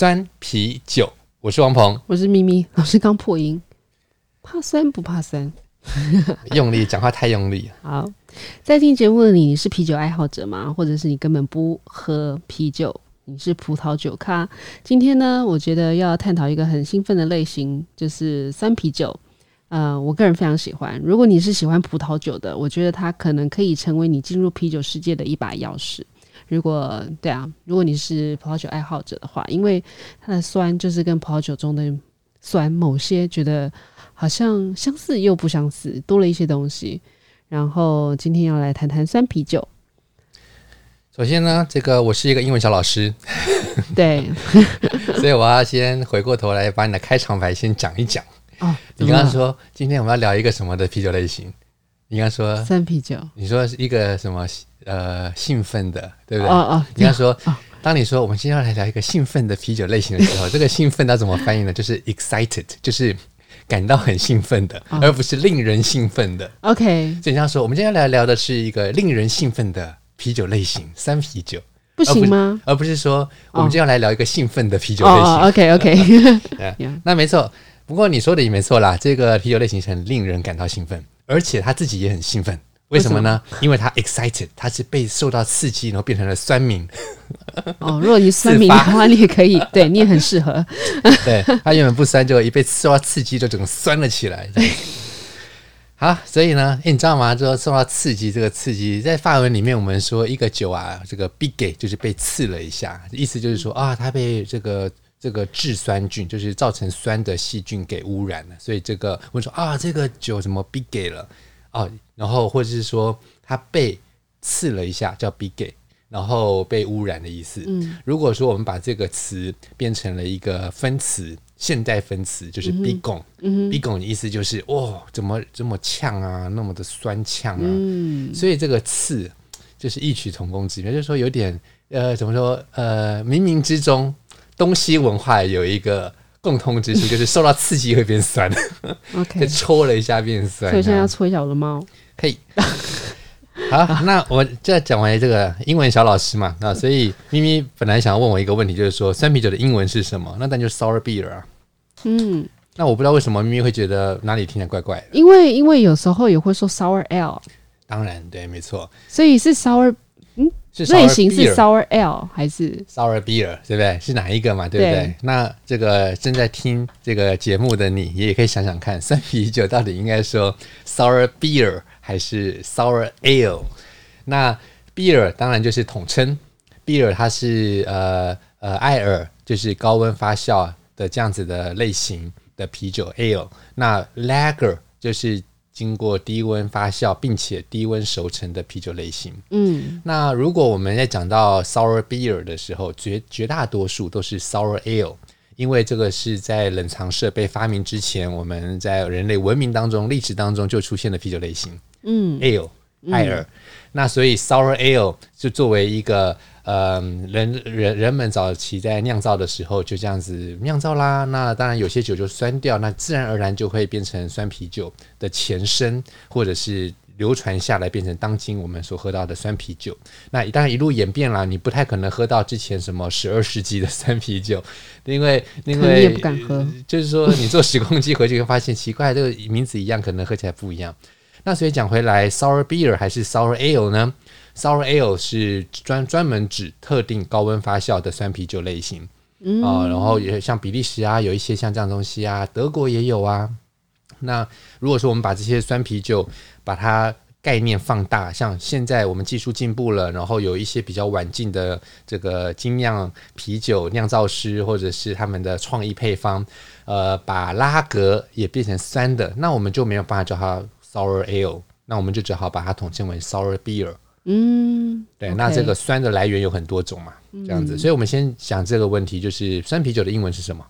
酸啤酒。我是王鹏，我是咪咪。老师刚破音，怕酸不怕酸？用力讲话太用力。好，在听节目的你，你是啤酒爱好者吗？或者是你根本不喝啤酒？你是葡萄酒咖？今天呢，我觉得要探讨一个很兴奋的类型，就是酸啤酒。呃，我个人非常喜欢。如果你是喜欢葡萄酒的，我觉得它可能可以成为你进入啤酒世界的一把钥匙。如果对啊，如果你是葡萄酒爱好者的话，因为它的酸就是跟葡萄酒中的酸某些觉得好像相似又不相似，多了一些东西。然后今天要来谈谈酸啤酒。首先呢，这个我是一个英文小老师，对，所以我要先回过头来把你的开场白先讲一讲。哦，你刚刚说今天我们要聊一个什么的啤酒类型？你刚刚说酸啤酒。你说是一个什么呃兴奋的，对不对？哦哦。你刚刚说，当你说我们今天要来聊一个兴奋的啤酒类型的时候，这个兴奋它怎么翻译呢？就是 excited，就是感到很兴奋的，而不是令人兴奋的。OK。所以这样说，我们今天要来聊的是一个令人兴奋的啤酒类型——三啤酒，不行吗？而不是说我们今天要来聊一个兴奋的啤酒类型。OK OK。那没错。不过你说的也没错啦，这个啤酒类型很令人感到兴奋，而且他自己也很兴奋。为什么呢？因为他 excited，他是被受到刺激，然后变成了酸民。哦，如果你酸民的话，你也可以，对你也很适合。对，他原本不酸，就一被受到刺激，就整个酸了起来。好，所以呢，欸、你知道吗？就受到刺激，这个刺激在法文里面，我们说一个酒啊，这个 piqué 就是被刺了一下，意思就是说啊，它被这个。这个致酸菌就是造成酸的细菌给污染了，所以这个我说啊，这个酒怎么 piqué 了哦，然后或者是说它被刺了一下叫 piqué，然后被污染的意思。嗯，如果说我们把这个词变成了一个分词，现代分词就是 piquant，嗯，piquant 的意思就是哦，怎么这么呛啊，那么的酸呛啊，嗯，所以这个刺就是异曲同工之妙，就是说有点呃，怎么说呃，冥冥之中。东西文化有一个共通之处，就是受到刺激会变酸。OK，戳了一下变酸。所以现在要戳一下我的猫。可以。好，那我这讲完这个英文小老师嘛，那所以咪咪本来想要问我一个问题，就是说酸啤酒的英文是什么？那但就是 sour beer 啊。嗯。那我不知道为什么咪咪会觉得哪里听起来怪怪的。因为因为有时候也会说 sour ale。当然，对，没错。所以是 sour。嗯。类型是 sour ale 还是 sour beer，对不对？是哪一个嘛？对不对？对，那这个正在听这个节目的你，也可以想想看，酸啤酒到底应该说 sour beer 还是 sour ale？那 beer 当然就是统称，beer 它是呃呃艾尔，就是高温发酵的这样子的类型的啤酒 ale。那 lager 就是。经过低温发酵并且低温熟成的啤酒类型。嗯，那如果我们在讲到 sour beer 的时候，绝绝大多数都是 sour ale，因为这个是在冷藏设备发明之前，我们在人类文明当中历史当中就出现的啤酒类型。嗯，ale 艾尔，那所以 sour ale 就作为一个。呃，人人人们早期在酿造的时候就这样子酿造啦。那当然有些酒就酸掉，那自然而然就会变成酸啤酒的前身，或者是流传下来变成当今我们所喝到的酸啤酒。那当然一路演变啦，你不太可能喝到之前什么十二世纪的 酸啤酒，因为因为也不敢喝。就是说你坐时光机回去会发现奇怪，这个名字一样，可能喝起来不一样。那所以讲回来，sour beer 还是 sour ale 呢？Sour ale 是专专门指特定高温发酵的酸啤酒类型。嗯啊，然后也像比利时啊，有一些像这样东西啊，德国也有啊。那如果说我们把这些酸啤酒把它概念放大，像现在我们技术进步了，然后有一些比较晚进的这个精酿啤酒酿造师或者是他们的创意配方，呃，把拉格也变成酸的，那我们就没有办法叫它 sour ale，那我们就只好把它统称为 sour beer。嗯，对那这个酸的来源有很多种嘛，这样子，所以我们先想这个问题，就是酸啤酒的英文是什么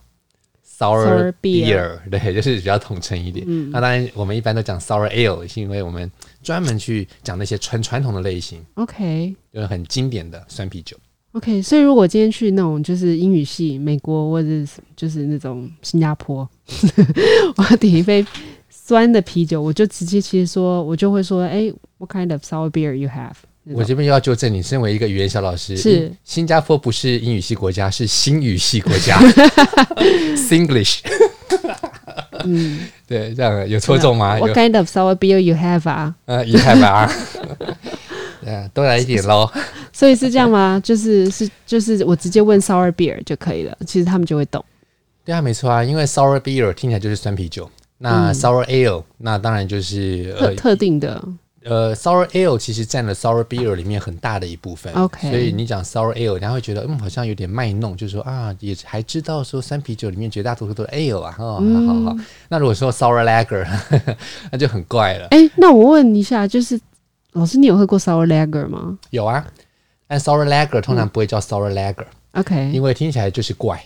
？Sour beer，对，就是比较统称一点。嗯、那当然，我们一般都讲 sour ale，是因为我们专门去讲那些传传统的类型。OK，就是很经典的酸啤酒。OK，所以如果今天去那种就是英语系，美国或者是就是那种新加坡，我要点一杯酸的啤酒，我就直接其实说，我就会说，哎、欸，What kind of sour beer you have？我这边又要纠正你，身为一个语言小老师，是新加坡不是英语系国家，是新语系国家，Singlish。嗯，对，这样有错综吗？What kind of sour beer you have 啊？呃，you have 啊？对，多来一点喽。所以是这样吗？就是是就是我直接问 sour beer 就可以了，其实他们就会懂。对啊，没错啊，因为 sour beer 听起来就是酸啤酒，那 sour ale、嗯、那当然就是特特定的。呃，sour ale 其实占了 sour beer 里面很大的一部分。OK，所以你讲 sour ale，人家会觉得嗯，好像有点卖弄，就是说啊，也还知道说酸啤酒里面绝大多数都是 ale 啊。哦，嗯、好好好。那如果说 sour lager，那就很怪了。哎、欸，那我问一下，就是老师，你有喝过 sour lager 吗？有啊，但 sour lager 通常不会叫 sour lager。OK，因为听起来就是怪，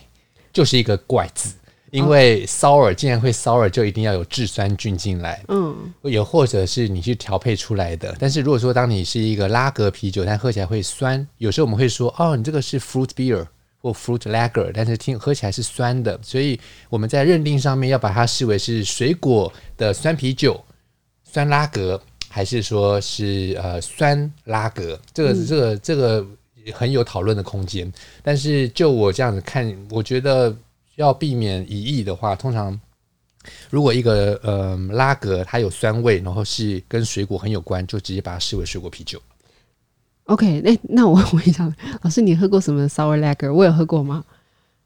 就是一个怪字。因为 sour 既然会 sour，就一定要有制酸菌进来，嗯，也或者是你去调配出来的。但是如果说当你是一个拉格啤酒，但喝起来会酸，有时候我们会说，哦，你这个是 fruit beer 或 fruit lager，但是听喝起来是酸的，所以我们在认定上面要把它视为是水果的酸啤酒、酸拉格，还是说是呃酸拉格？这个、这个、这个很有讨论的空间。但是就我这样子看，我觉得。要避免疑义的话，通常如果一个呃拉格它有酸味，然后是跟水果很有关，就直接把它视为水果啤酒。OK，那那我问一下 老师，你喝过什么 sour lager？我有喝过吗？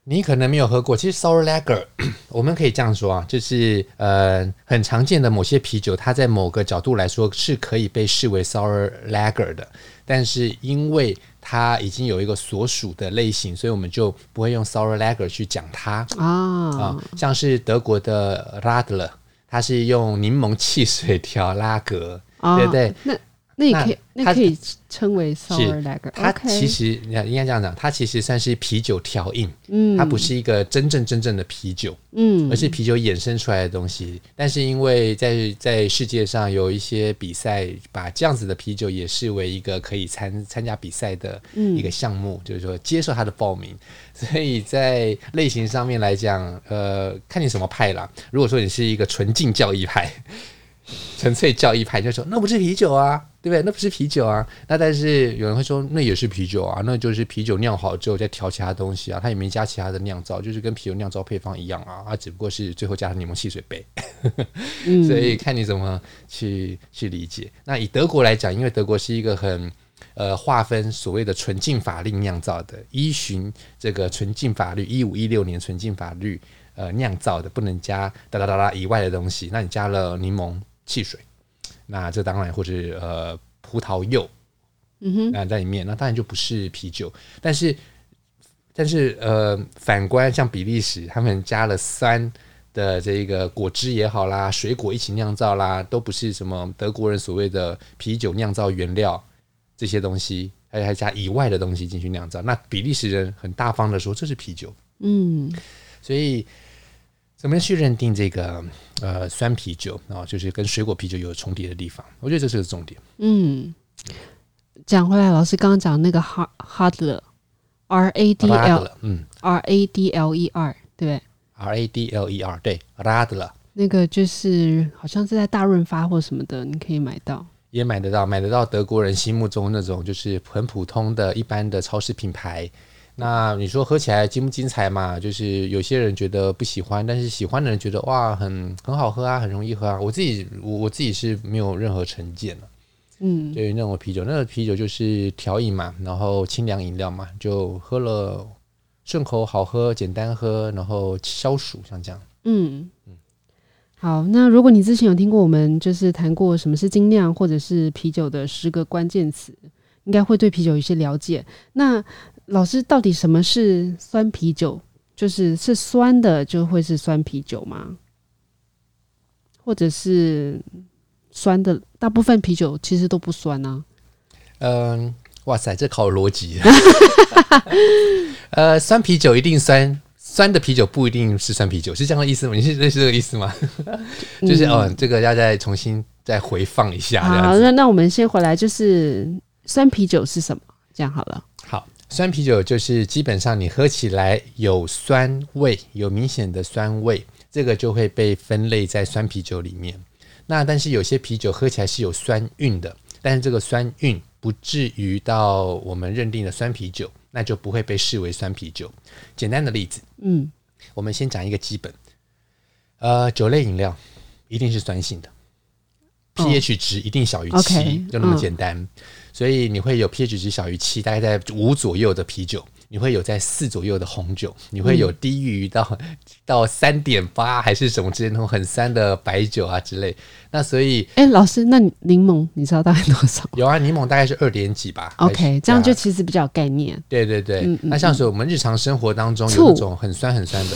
你可能没有喝过。其实 sour lager 我们可以这样说啊，就是呃很常见的某些啤酒，它在某个角度来说是可以被视为 sour lager 的，但是因为它已经有一个所属的类型，所以我们就不会用 sour lager 去讲它啊啊，像是德国的 Radler，它是用柠檬汽水调拉格，哦、对不对？那那也可以，那，可以称为 sour lager。它其实你看应该这样讲，它其实算是啤酒调饮，嗯，它不是一个真正真正的啤酒，嗯，而是啤酒衍生出来的东西。但是因为在在世界上有一些比赛，把这样子的啤酒也视为一个可以参参加比赛的一个项目，嗯、就是说接受它的报名。所以在类型上面来讲，呃，看你什么派啦。如果说你是一个纯净教义派。纯粹教义派就说那不是啤酒啊，对不对？那不是啤酒啊。那但是有人会说那也是啤酒啊，那就是啤酒酿好之后再调其他东西啊，它也没加其他的酿造，就是跟啤酒酿造配方一样啊，它只不过是最后加了柠檬汽水杯。嗯、所以看你怎么去去理解。那以德国来讲，因为德国是一个很呃划分所谓的纯净法令酿造的，依循这个纯净法律一五一六年纯净法律呃酿造的，不能加哒哒哒哒以外的东西。那你加了柠檬。汽水，那这当然或者呃葡萄柚，嗯哼，那在里面，那当然就不是啤酒。但是，但是呃，反观像比利时，他们加了酸的这个果汁也好啦，水果一起酿造啦，都不是什么德国人所谓的啤酒酿造原料这些东西，还还加以外的东西进去酿造。那比利时人很大方的说这是啤酒，嗯，所以。怎么去认定这个呃酸啤酒啊？就是跟水果啤酒有重叠的地方，我觉得这是个重点。嗯，讲回来，老师刚刚讲那个 Radler，R A D L，嗯，R A D L E R，对，R A D L E R，对，Radler，那个就是好像是在大润发或什么的，你可以买到，也买得到，买得到德国人心目中那种就是很普通的一般的超市品牌。那你说喝起来精不精彩嘛？就是有些人觉得不喜欢，但是喜欢的人觉得哇，很很好喝啊，很容易喝啊。我自己我我自己是没有任何成见的，嗯，对于那种啤酒，那个啤酒就是调饮嘛，然后清凉饮料嘛，就喝了顺口好喝，简单喝，然后消暑，像这样。嗯嗯。好，那如果你之前有听过我们就是谈过什么是精酿或者是啤酒的十个关键词，应该会对啤酒有一些了解。那老师，到底什么是酸啤酒？就是是酸的就会是酸啤酒吗？或者是酸的？大部分啤酒其实都不酸呢、啊。嗯，哇塞，这考逻辑。呃，酸啤酒一定酸。酸的啤酒不一定是酸啤酒，是这样的意思吗？你是认识这个意思吗？就是哦，这个要再重新再回放一下。好，那那我们先回来，就是酸啤酒是什么？这样好了。好，酸啤酒就是基本上你喝起来有酸味，有明显的酸味，这个就会被分类在酸啤酒里面。那但是有些啤酒喝起来是有酸韵的，但是这个酸韵不至于到我们认定的酸啤酒。那就不会被视为酸啤酒。简单的例子，嗯，我们先讲一个基本，呃，酒类饮料一定是酸性的，哦，pH 值一定小于七就那么简单。嗯，所以你会有 pH 值小于七，大概在五左右的啤酒。你会有在四左右的红酒，你会有低于到、嗯、到三点八还是什么之类那种很酸的白酒啊之类。那所以，哎、欸，老师，那柠檬你知道大概多少？有啊，柠檬大概是二点几吧。OK，这样就其实比较有概念。对对对，嗯嗯嗯，那像是我们日常生活当中有那种很酸很酸的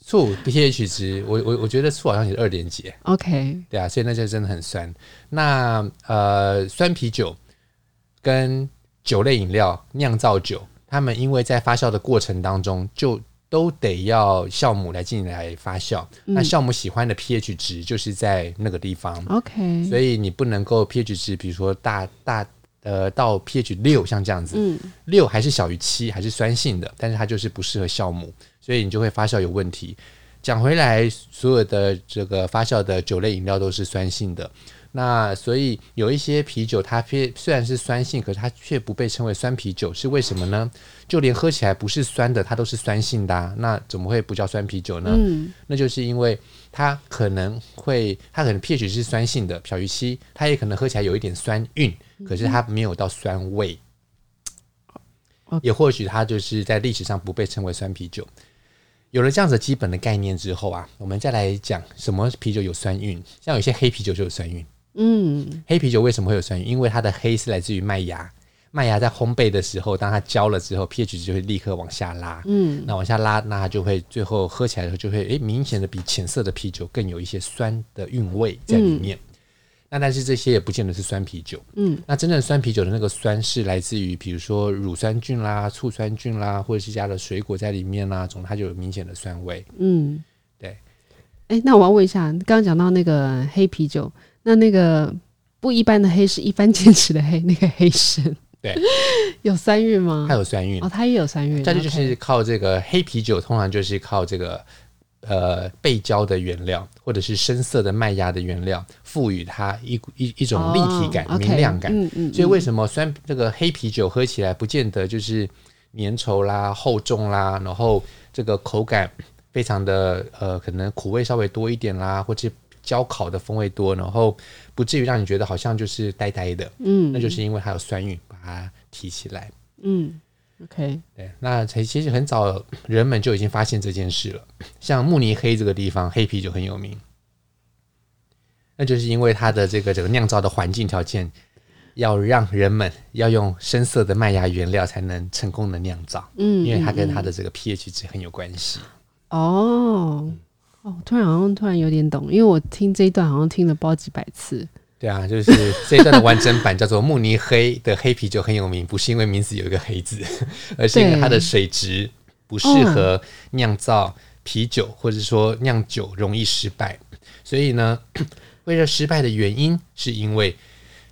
醋，pH 值，我我我觉得醋好像也是二点几。OK，对啊，所以那就真的很酸。那呃，酸啤酒跟酒类饮料酿造酒。他们因为在发酵的过程当中，就都得要酵母来进来发酵。嗯、那酵母喜欢的 pH 值就是在那个地方。OK，所以你不能够 pH 值，比如说大大呃到 pH 六像这样子，嗯，六还是小于七，还是酸性的，但是它就是不适合酵母，所以你就会发酵有问题。讲回来，所有的这个发酵的酒类饮料都是酸性的。那所以有一些啤酒，它虽虽然是酸性，可是它却不被称为酸啤酒，是为什么呢？就连喝起来不是酸的，它都是酸性的啊，那怎么会不叫酸啤酒呢？嗯，那就是因为它可能会，它可能 pH 是酸性的，小于七，它也可能喝起来有一点酸韵，可是它没有到酸味，也或许它就是在历史上不被称为酸啤酒。有了这样子基本的概念之后啊，我们再来讲什么啤酒有酸韵，像有些黑啤酒就有酸韵。嗯，黑啤酒为什么会有酸韵？因为它的黑是来自于麦芽，麦芽在烘焙的时候，当它焦了之后，pH 值就会立刻往下拉。嗯，那往下拉，那它就会最后喝起来的时候就会诶、欸，明显的比浅色的啤酒更有一些酸的韵味在里面。嗯、那但是这些也不见得是酸啤酒。嗯，那真正酸啤酒的那个酸是来自于比如说乳酸菌啦、醋酸菌啦，或者是加了水果在里面啦，总它就有明显的酸味。嗯，对。哎、欸，那我要问一下，刚刚讲到那个黑啤酒。那那个不一般的黑是一般见识的黑，那个黑参，对，有酸韵吗？它有酸韵哦，它也有酸韵。再就是靠这个黑啤酒，通常就是靠这个呃背焦的原料，或者是深色的麦芽的原料，赋予它一一一种立体感、哦、明亮感。嗯嗯。所以为什么酸这个黑啤酒喝起来不见得就是粘稠啦、厚重啦，然后这个口感非常的呃，可能苦味稍微多一点啦，或者。焦烤的风味多，然后不至于让你觉得好像就是呆呆的，嗯，那就是因为它有酸韵，把它提起来，嗯，OK，对，那其实很早人们就已经发现这件事了。像慕尼黑这个地方，黑啤就很有名，那就是因为它的这个这个酿造的环境条件，要让人们要用深色的麦芽原料才能成功的酿造，嗯，因为它跟它的这个 pH 值很有关系，哦。嗯哦，突然好像突然有点懂，因为我听这一段好像听了不知道几百次。对啊，就是这一段的完整版叫做慕尼黑的黑啤酒很有名，不是因为名字有一个黑字，而是因为它的水质不适合酿造啤酒，哦、或者说酿酒容易失败。所以呢，为了失败的原因，是因为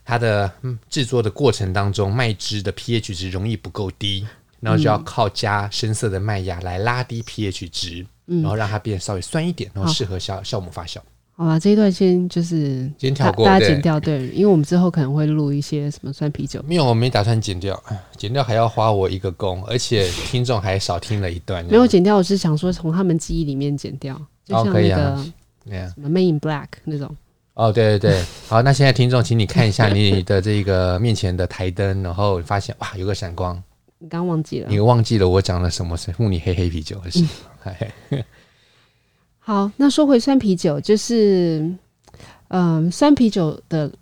它的制作的过程当中，麦汁的 pH 值容易不够低，然后就要靠加深色的麦芽来拉低 pH 值。然后让它变稍微酸一点，然后适合酵酵母发酵。好吧，这一段先就是先跳过，大家剪掉。对，因为我们之后可能会录一些什么酸啤酒。没有，我没打算剪掉，剪掉还要花我一个工，而且听众还少听了一段。没有剪掉，我是想说从他们记忆里面剪掉，就像那个什么 Made in Black 那种。哦，对对对，好，那现在听众，请你看一下你的这个面前的台灯，然后发现哇，有个闪光。你刚忘记了？你忘记了我讲了什么是慕尼黑黑啤酒？是、嗯、好，那说回酸啤酒，就是嗯、呃，酸啤酒的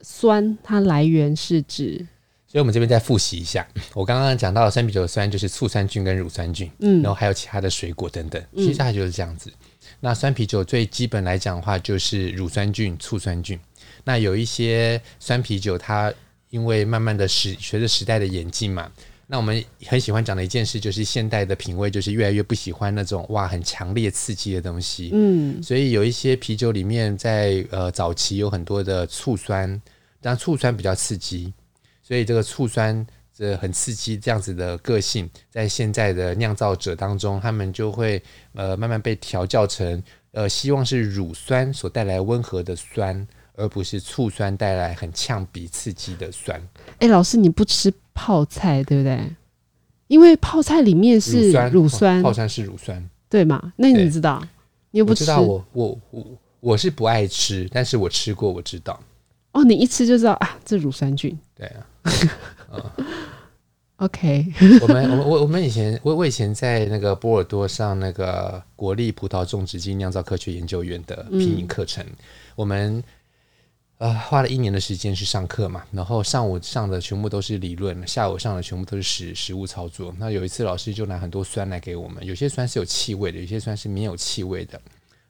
酸，它来源是指。所以，我们这边再复习一下，我刚刚讲到的酸啤酒的酸就是醋酸菌跟乳酸菌，嗯，然后还有其他的水果等等，其实它就是这样子。嗯、那酸啤酒最基本来讲的话，就是乳酸菌、醋酸菌。那有一些酸啤酒，它因为慢慢的时随着时代的演进嘛，那我们很喜欢讲的一件事就是现代的品味就是越来越不喜欢那种哇很强烈刺激的东西，嗯，所以有一些啤酒里面在呃早期有很多的醋酸，但醋酸比较刺激。所以这个醋酸这很刺激，这样子的个性，在现在的酿造者当中，他们就会呃慢慢被调教成呃希望是乳酸所带来温和的酸，而不是醋酸带来很呛鼻刺激的酸。哎、欸，老师你不吃泡菜对不对？因为泡菜里面是乳酸，乳酸泡菜是乳酸，对吗？那你知道？你又不知道我我我我是不爱吃，但是我吃过，我知道。哦，你一吃就知道啊，这乳酸菌。对啊。嗯，OK，我们我我我们以前我我以前在那个波尔多上那个国立葡萄种植暨酿造科学研究院的品饮课程，嗯、我们呃花了一年的时间去上课嘛，然后上午上的全部都是理论，下午上的全部都是实实物操作。那有一次老师就拿很多酸来给我们，有些酸是有气味的，有些酸是没有气味的，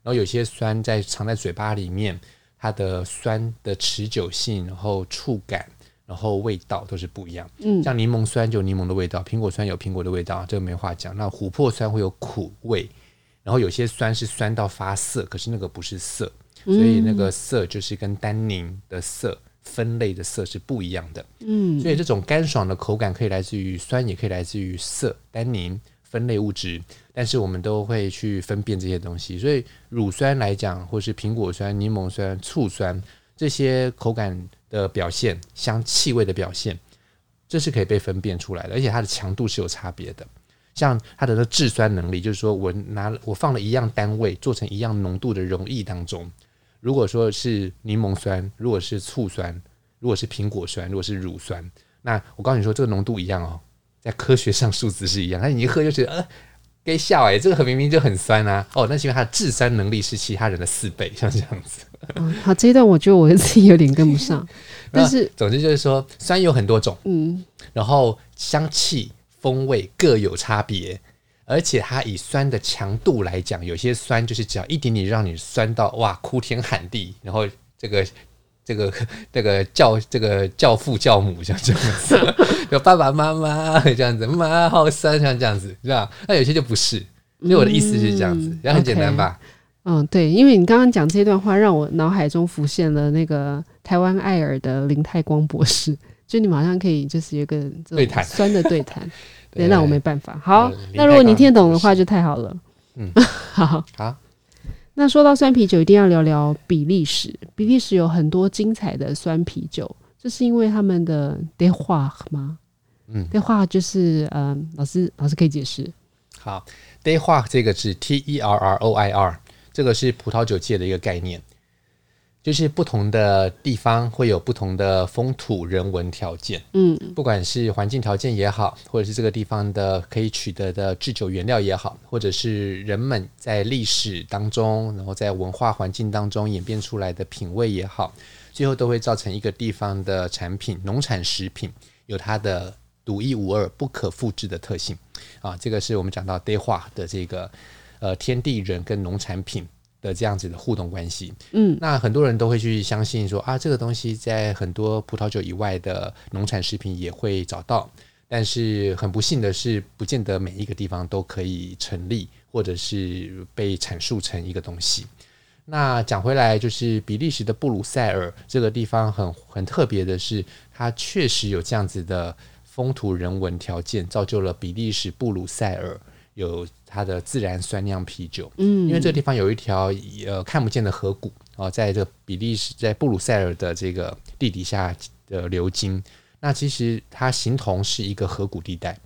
然后有些酸在藏在嘴巴里面，它的酸的持久性，然后触感。然后味道都是不一样，嗯，像柠檬酸就有柠檬的味道，苹果酸有苹果的味道，这个没话讲。那琥珀酸会有苦味，然后有些酸是酸到发涩，可是那个不是涩，所以那个色就是跟单宁的色分类的色是不一样的，嗯，所以这种干爽的口感可以来自于酸，也可以来自于色单宁分类物质，但是我们都会去分辨这些东西。所以乳酸来讲，或是苹果酸、柠檬酸、醋酸这些口感。的表现，香气味的表现，这是可以被分辨出来的，而且它的强度是有差别的。像它的制酸能力，就是说我拿我放了一样单位做成一样浓度的溶液当中，如果说是柠檬酸，如果是醋酸，如果是苹果酸，如果是乳酸，那我告诉你说这个浓度一样哦，在科学上数字是一样，那你一喝就觉得呃。给笑哎，这个很明明就很酸啊！哦，那是因为它的制酸能力是其他人的四倍，像这样子。嗯，好，这一段我觉得我自己有点跟不上，但是总之就是说，酸有很多种，嗯，然后香气、风味各有差别，而且它以酸的强度来讲，有些酸就是只要一点点让你酸到哇哭天喊地，然后这个。这个这个教这个教父教母像这样子，有爸爸妈妈这样子，妈好酸像这样子，是吧？那有些就不是，所以我的意思是这样子，也、嗯、很简单吧？嗯，对，因为你刚刚讲这段话，让我脑海中浮现了那个台湾爱尔的林泰光博士，就你马上可以就是有个对谈酸的对谈，对，那我没办法。好，那如果你听得懂的话，就太好了。嗯，好好。那说到酸啤酒，一定要聊聊比利时。比利时有很多精彩的酸啤酒，这是因为他们的 terroir 吗？嗯，terroir 就是嗯、呃，老师老师可以解释。好，terroir 这个是 T E R R O I R，这个是葡萄酒界的一个概念。就是不同的地方会有不同的风土人文条件，嗯，不管是环境条件也好，或者是这个地方的可以取得的制酒原料也好，或者是人们在历史当中，然后在文化环境当中演变出来的品味也好，最后都会造成一个地方的产品，农产食品有它的独一无二、不可复制的特性啊。这个是我们讲到 terroir 的这个呃天地人跟农产品。的这样子的互动关系，嗯，那很多人都会去相信说啊，这个东西在很多葡萄酒以外的农产食品也会找到，但是很不幸的是，不见得每一个地方都可以成立，或者是被阐述成一个东西。那讲回来，就是比利时的布鲁塞尔这个地方很很特别的是，它确实有这样子的风土人文条件，造就了比利时布鲁塞尔。有它的自然酸酿啤酒，嗯，因为这个地方有一条呃看不见的河谷啊，在这个比利时在布鲁塞尔的这个地底下的流经，那其实它形同是一个河谷地带。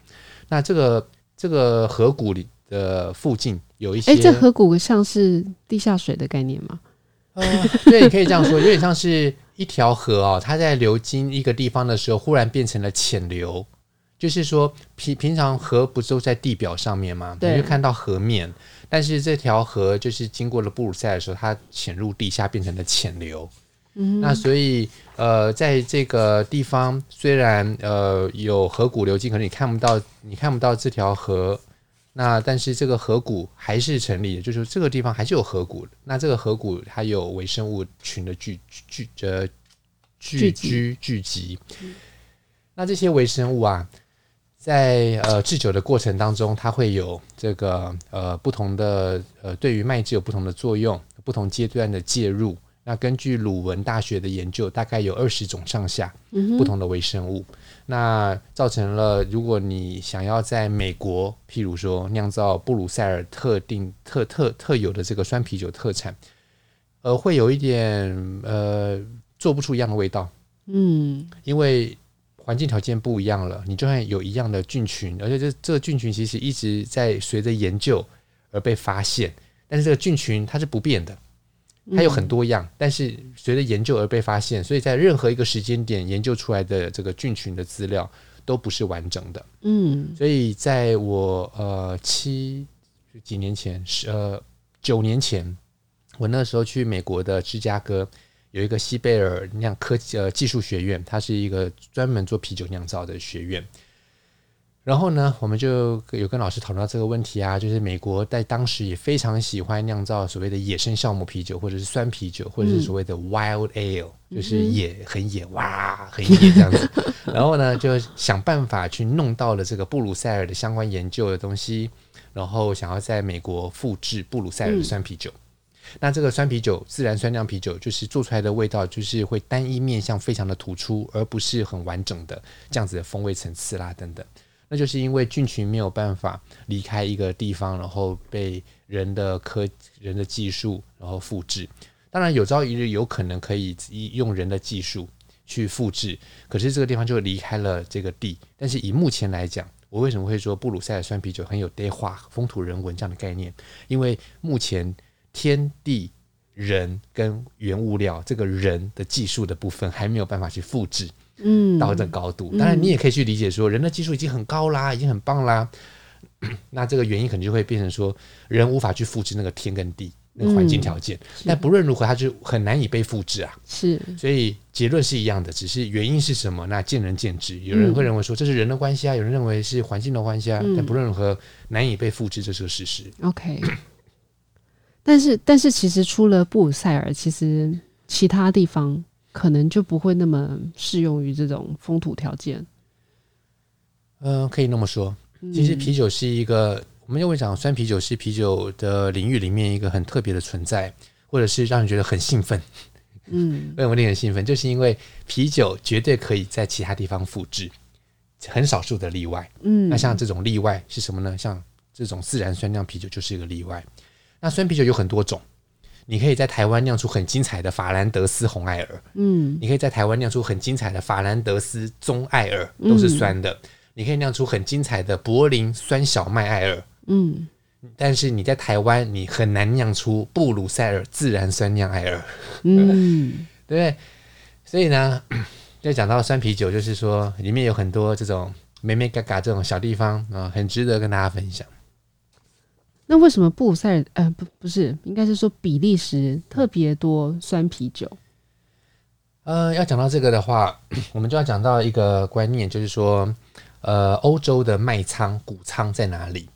那这个这个河谷里的附近有一些，哎，这河谷像是地下水的概念吗？呃，对，你可以这样说，有点像是一条河哦，它在流经一个地方的时候，忽然变成了浅流。就是说平平常河不都在地表上面吗？你就看到河面，但是这条河就是经过了布鲁塞尔的时候，它潜入地下变成了浅流。嗯，那所以呃，在这个地方虽然呃有河谷流经，可能你看不到，你看不到这条河，那但是这个河谷还是成立的，就是这个地方还是有河谷。那这个河谷它有微生物群的聚聚呃聚居聚集。那这些微生物啊，在呃制酒的过程当中，它会有这个呃不同的呃对于麦汁有不同的作用，不同阶段的介入。那根据鲁文大学的研究，大概有二十种上下不同的微生物，嗯、那造成了如果你想要在美国，譬如说酿造布鲁塞尔特定特特特有的这个酸啤酒特产，呃，会有一点呃做不出一样的味道，嗯，因为环境条件不一样了，你就算有一样的菌群，而且这这个菌群其实一直在随着研究而被发现，但是这个菌群它是不变的。它有很多样，但是随着研究而被发现，所以在任何一个时间点研究出来的这个菌群的资料都不是完整的。嗯，所以在我呃七几年前，十呃九年前，我那时候去美国的芝加哥有一个西贝尔酿科技呃技术学院，它是一个专门做啤酒酿造的学院。然后呢，我们就有跟老师讨论到这个问题啊，就是美国在当时也非常喜欢酿造所谓的野生酵母啤酒，或者是酸啤酒，或者是所谓的 wild ale，嗯，就是野很野哇，很野这样子。然后呢，就想办法去弄到了这个布鲁塞尔的相关研究的东西，然后想要在美国复制布鲁塞尔的酸啤酒。嗯、那这个酸啤酒，自然酸酿啤酒，就是做出来的味道就是会单一面向非常的突出，而不是很完整的这样子的风味层次啦等等。那就是因为菌群没有办法离开一个地方，然后被人的科人的技术然后复制。当然有朝一日有可能可以用人的技术去复制，可是这个地方就离开了这个地。但是以目前来讲，我为什么会说布鲁塞尔酸啤酒很有地化风土人文这样的概念？因为目前天地人跟原物料这个人的技术的部分还没有办法去复制。嗯，到这个高度，当然你也可以去理解说，人的技术已经很高啦，已经很棒啦。那这个原因可能就会变成说，人无法去复制那个天跟地那个环境条件。但不论如何，它就很难以被复制啊。是，所以结论是一样的，只是原因是什么，那见仁见智。有人会认为说这是人的关系啊，有人认为是环境的关系啊。但不论如何，难以被复制，这是个事实。OK。但是，但是其实除了布鲁塞尔，其实其他地方。可能就不会那么适用于这种风土条件。嗯、呃，可以那么说。其实啤酒是一个，嗯、我们又会讲酸啤酒是啤酒的领域里面一个很特别的存在，或者是让人觉得很兴奋。嗯，为什么令人兴奋？就是因为啤酒绝对可以在其他地方复制，很少数的例外。嗯，那像这种例外是什么呢？像这种自然酸酿啤酒就是一个例外。那酸啤酒有很多种。你可以在台湾酿出很精彩的法兰德斯红艾尔，嗯，你可以在台湾酿出很精彩的法兰德斯棕艾尔，都是酸的。嗯、你可以酿出很精彩的柏林酸小麦艾尔，嗯，但是你在台湾你很难酿出布鲁塞尔自然酸酿艾尔，嗯，对 不对？所以呢，就讲到酸啤酒，就是说里面有很多这种梅梅嘎嘎这种小地方啊，很值得跟大家分享。那为什么布鲁塞尔呃不不是，应该是说比利时特别多酸啤酒？呃，要讲到这个的话，我们就要讲到一个观念，就是说，呃，欧洲的麦仓谷仓在哪里？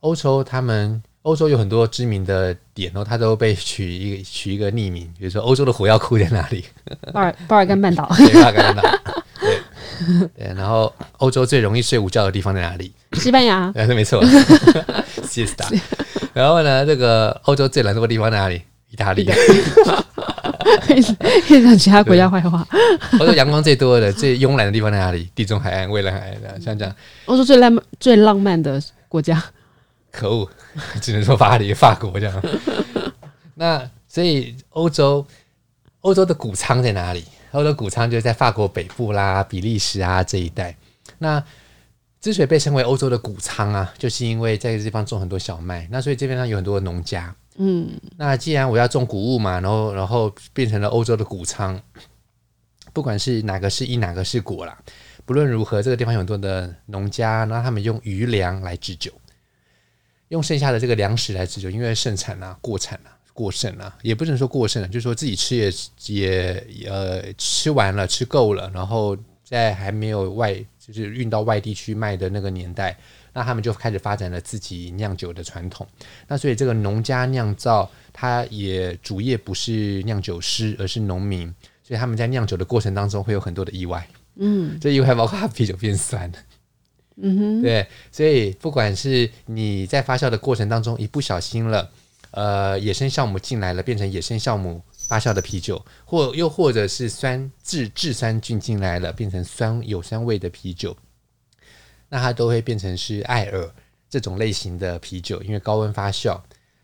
欧洲他们欧洲有很多知名的点哦，它都被取一个取一个匿名，比如说欧洲的火药库在哪里？巴尔巴尔干半岛。对，巴尔干半岛。对对，然后欧洲最容易睡午觉的地方在哪里？西班牙。对，没错。然后呢，这个欧洲最冷的地方在哪里？意大利。可以讲其他国家坏话。欧洲阳光最多的、最慵懒的地方在哪里？地中海岸、蔚蓝海岸。像这样。欧洲最浪漫、最浪漫的国家。可恶，只能说巴黎、法国这样。那所以欧洲，欧洲的谷仓在哪里？欧洲谷仓就是在法国北部啦，比利时啊这一带。那之所以被称为欧洲的谷仓啊，就是因为在这个地方种很多小麦，那所以这边上有很多的农家。嗯，那既然我要种谷物嘛，然后然后变成了欧洲的谷仓，不管是哪个是因哪个是果啦，不论如何，这个地方有很多的农家，然后他们用余粮来制酒，用剩下的这个粮食来制酒，因为盛产啊、过产啊、过剩啊，也不能说过剩了，就是说自己吃也也呃吃完了，吃够了，然后在还没有外就是运到外地去卖的那个年代。那他们就开始发展了自己酿酒的传统。那所以这个农家酿造，他也主业不是酿酒师，而是农民。所以他们在酿酒的过程当中会有很多的意外。嗯，这意外包括啤酒变酸。嗯哼，对。所以不管是你在发酵的过程当中一不小心了，呃，野生酵母进来了，变成野生酵母发酵的啤酒，或又或者是酸制制酸菌进来了，变成酸有酸味的啤酒。那它都会变成是艾尔这种类型的啤酒，因为高温发酵，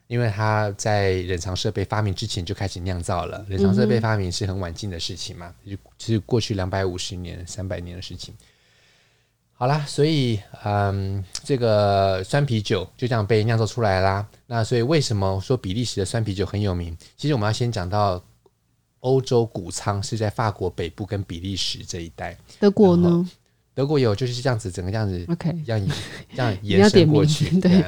因为它在冷藏设备发明之前就开始酿造了。冷藏设备发明是很晚近的事情嘛，就其实过去两百五十年、三百年的事情。好啦，所以嗯，这个酸啤酒就这样被酿造出来啦。那所以为什么说比利时的酸啤酒很有名？其实我们要先讲到欧洲谷仓是在法国北部跟比利时这一带。德国呢？德国有就是这样子，整个这样子，OK，这样这样延伸过去。对，对，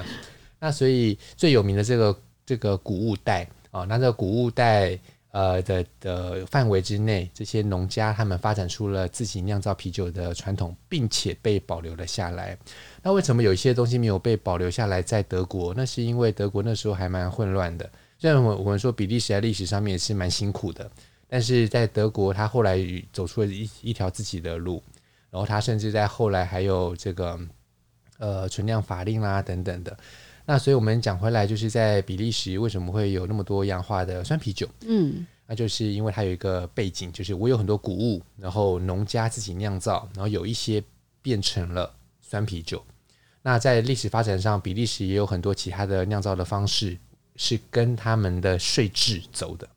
那所以最有名的这个这个谷物带啊，那这个谷物带呃的的范围之内，这些农家他们发展出了自己酿造啤酒的传统，并且被保留了下来。那为什么有一些东西没有被保留下来在德国？那是因为德国那时候还蛮混乱的。虽然我我们说比利时在历史上面也是蛮辛苦的，但是在德国，他后来走出了一一条自己的路。然后他甚至在后来还有这个呃存量法令啦等等的，那所以我们讲回来，就是在比利时为什么会有那么多样化的酸啤酒？嗯，那就是因为它有一个背景，就是我有很多谷物，然后农家自己酿造，然后有一些变成了酸啤酒。那在历史发展上，比利时也有很多其他的酿造的方式是跟他们的税制走的，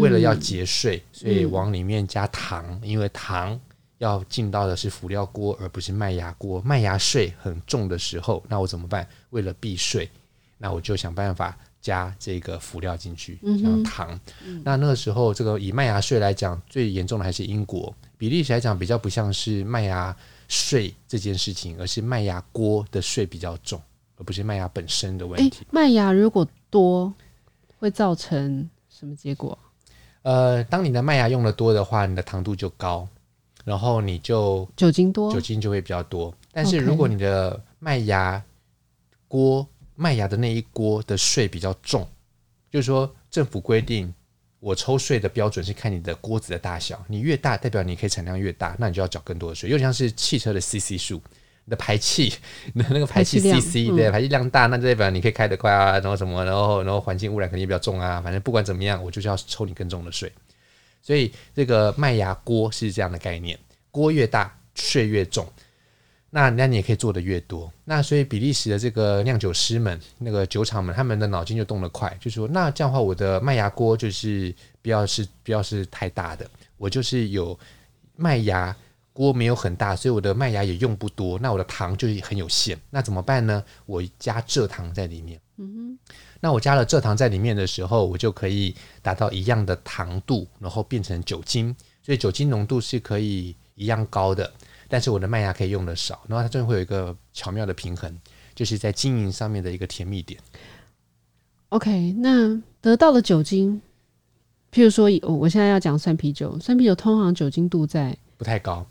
为了要节税，所以往里面加糖，因为糖。要进到的是辅料锅，而不是麦芽锅。麦芽税很重的时候，那我怎么办？为了避税，那我就想办法加这个辅料进去，像糖。嗯、那那个时候，这个以麦芽税来讲，最严重的还是英国。比利时来讲，比较不像是麦芽税这件事情，而是麦芽锅的税比较重，而不是麦芽本身的问题。欸、麦芽如果多，会造成什么结果？呃，当你的麦芽用的多的话，你的糖度就高。然后你就酒精多，酒精就会比较多。但是如果你的麦芽锅、麦芽的那一锅的税比较重，就是说政府规定，我抽税的标准是看你的锅子的大小，你越大代表你可以产量越大，那你就要缴更多的税。又像是汽车的 CC 数，你的排气，那 那个排气 CC 对，排气量大，那就代表你可以开得快啊，然后什么，然后然后环境污染肯定比较重啊。反正不管怎么样，我就是要抽你更重的税。所以这个麦芽锅是这样的概念，锅越大税越重，那那你也可以做的越多。那所以比利时的这个酿酒师们、那个酒厂们，他们的脑筋就动得快，就说那这样的话，我的麦芽锅就是不要是不要是太大的，我就是有麦芽锅没有很大，所以我的麦芽也用不多，那我的糖就很有限。那怎么办呢？我加蔗糖在里面。嗯哼。那我加了蔗糖在里面的时候，我就可以达到一样的糖度，然后变成酒精，所以酒精浓度是可以一样高的，但是我的麦芽可以用的少，然后它真的会有一个巧妙的平衡，就是在经营上面的一个甜蜜点。OK，那得到的酒精，譬如说，我现在要讲酸啤酒，酸啤酒通常酒精度在不太高，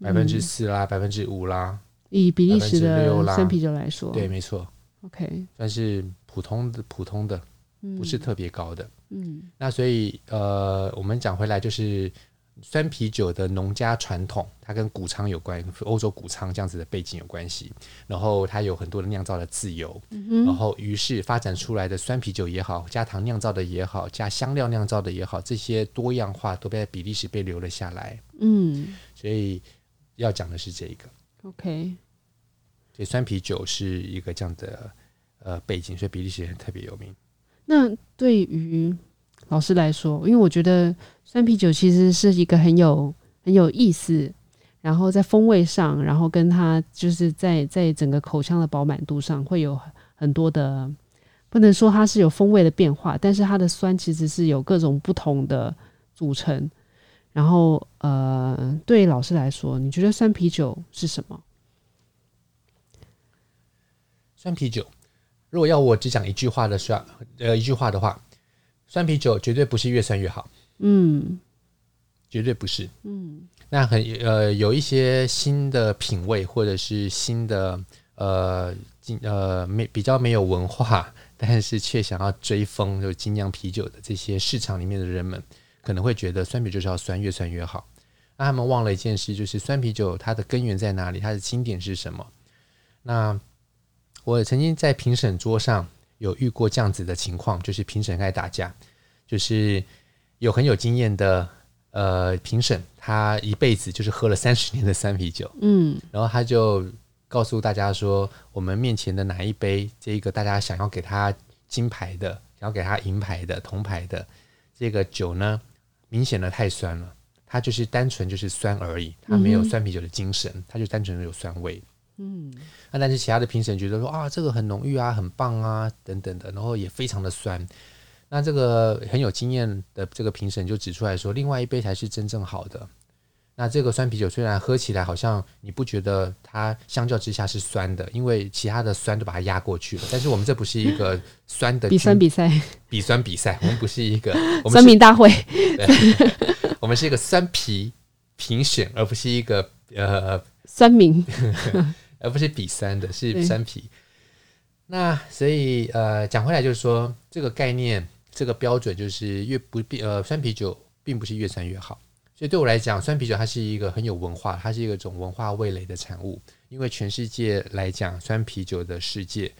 百分之四啦，百分之五啦，以比利时的酸啤酒来说，对，没错。OK，但是。普通的普通的，不是特别高的。嗯，那所以呃，我们讲回来就是酸啤酒的农家传统，它跟谷仓有关，欧洲谷仓这样子的背景有关系。然后它有很多的酿造的自由，嗯然后于是发展出来的酸啤酒也好，加糖酿造的也好，加香料酿造的也好，这些多样化都被比利时被留了下来。嗯，所以要讲的是这个。OK，所以酸啤酒是一个这样的。呃，背景，所以比利时人特别有名。那对于老师来说，因为我觉得酸啤酒其实是一个很有很有意思，然后在风味上，然后跟它就是在在整个口腔的饱满度上会有很多的，不能说它是有风味的变化，但是它的酸其实是有各种不同的组成。然后呃，对老师来说，你觉得酸啤酒是什么？酸啤酒，如果要我只讲一句话的说，呃，一句话的话，酸啤酒绝对不是越酸越好。嗯，绝对不是。嗯，那很呃，有一些新的品味，或者是新的呃，呃没比较没有文化，但是却想要追风就精酿啤酒的这些市场里面的人们，可能会觉得酸啤酒就是要酸，越酸越好。那他们忘了一件事，就是酸啤酒它的根源在哪里？它的经典是什么？那我曾经在评审桌上有遇过这样子的情况，就是评审在打架，就是有很有经验的呃评审，他一辈子就是喝了三十年的三啤酒，嗯，然后他就告诉大家说，我们面前的哪一杯，这个大家想要给他金牌的，想要给他银牌的、铜牌的这个酒呢，明显的太酸了，它就是单纯就是酸而已，它没有酸啤酒的精神，它就单纯的有酸味。嗯，那但是其他的评审觉得说啊，这个很浓郁啊，很棒啊，等等的，然后也非常的酸。那这个很有经验的这个评审就指出来说，另外一杯才是真正好的。那这个酸啤酒虽然喝起来好像你不觉得它相较之下是酸的，因为其他的酸都把它压过去了。但是我们这不是一个酸的 比酸比赛，比酸比赛，我们不是一个 酸民大会，我们是一个酸啤评选，而不是一个呃酸民。而不是比三的，是三啤。那所以呃，讲回来就是说，这个概念，这个标准就是越不必呃，酸啤酒并不是越酸越好。所以对我来讲，酸啤酒它是一个很有文化，它是一个种文化味蕾的产物。因为全世界来讲，酸啤酒的世界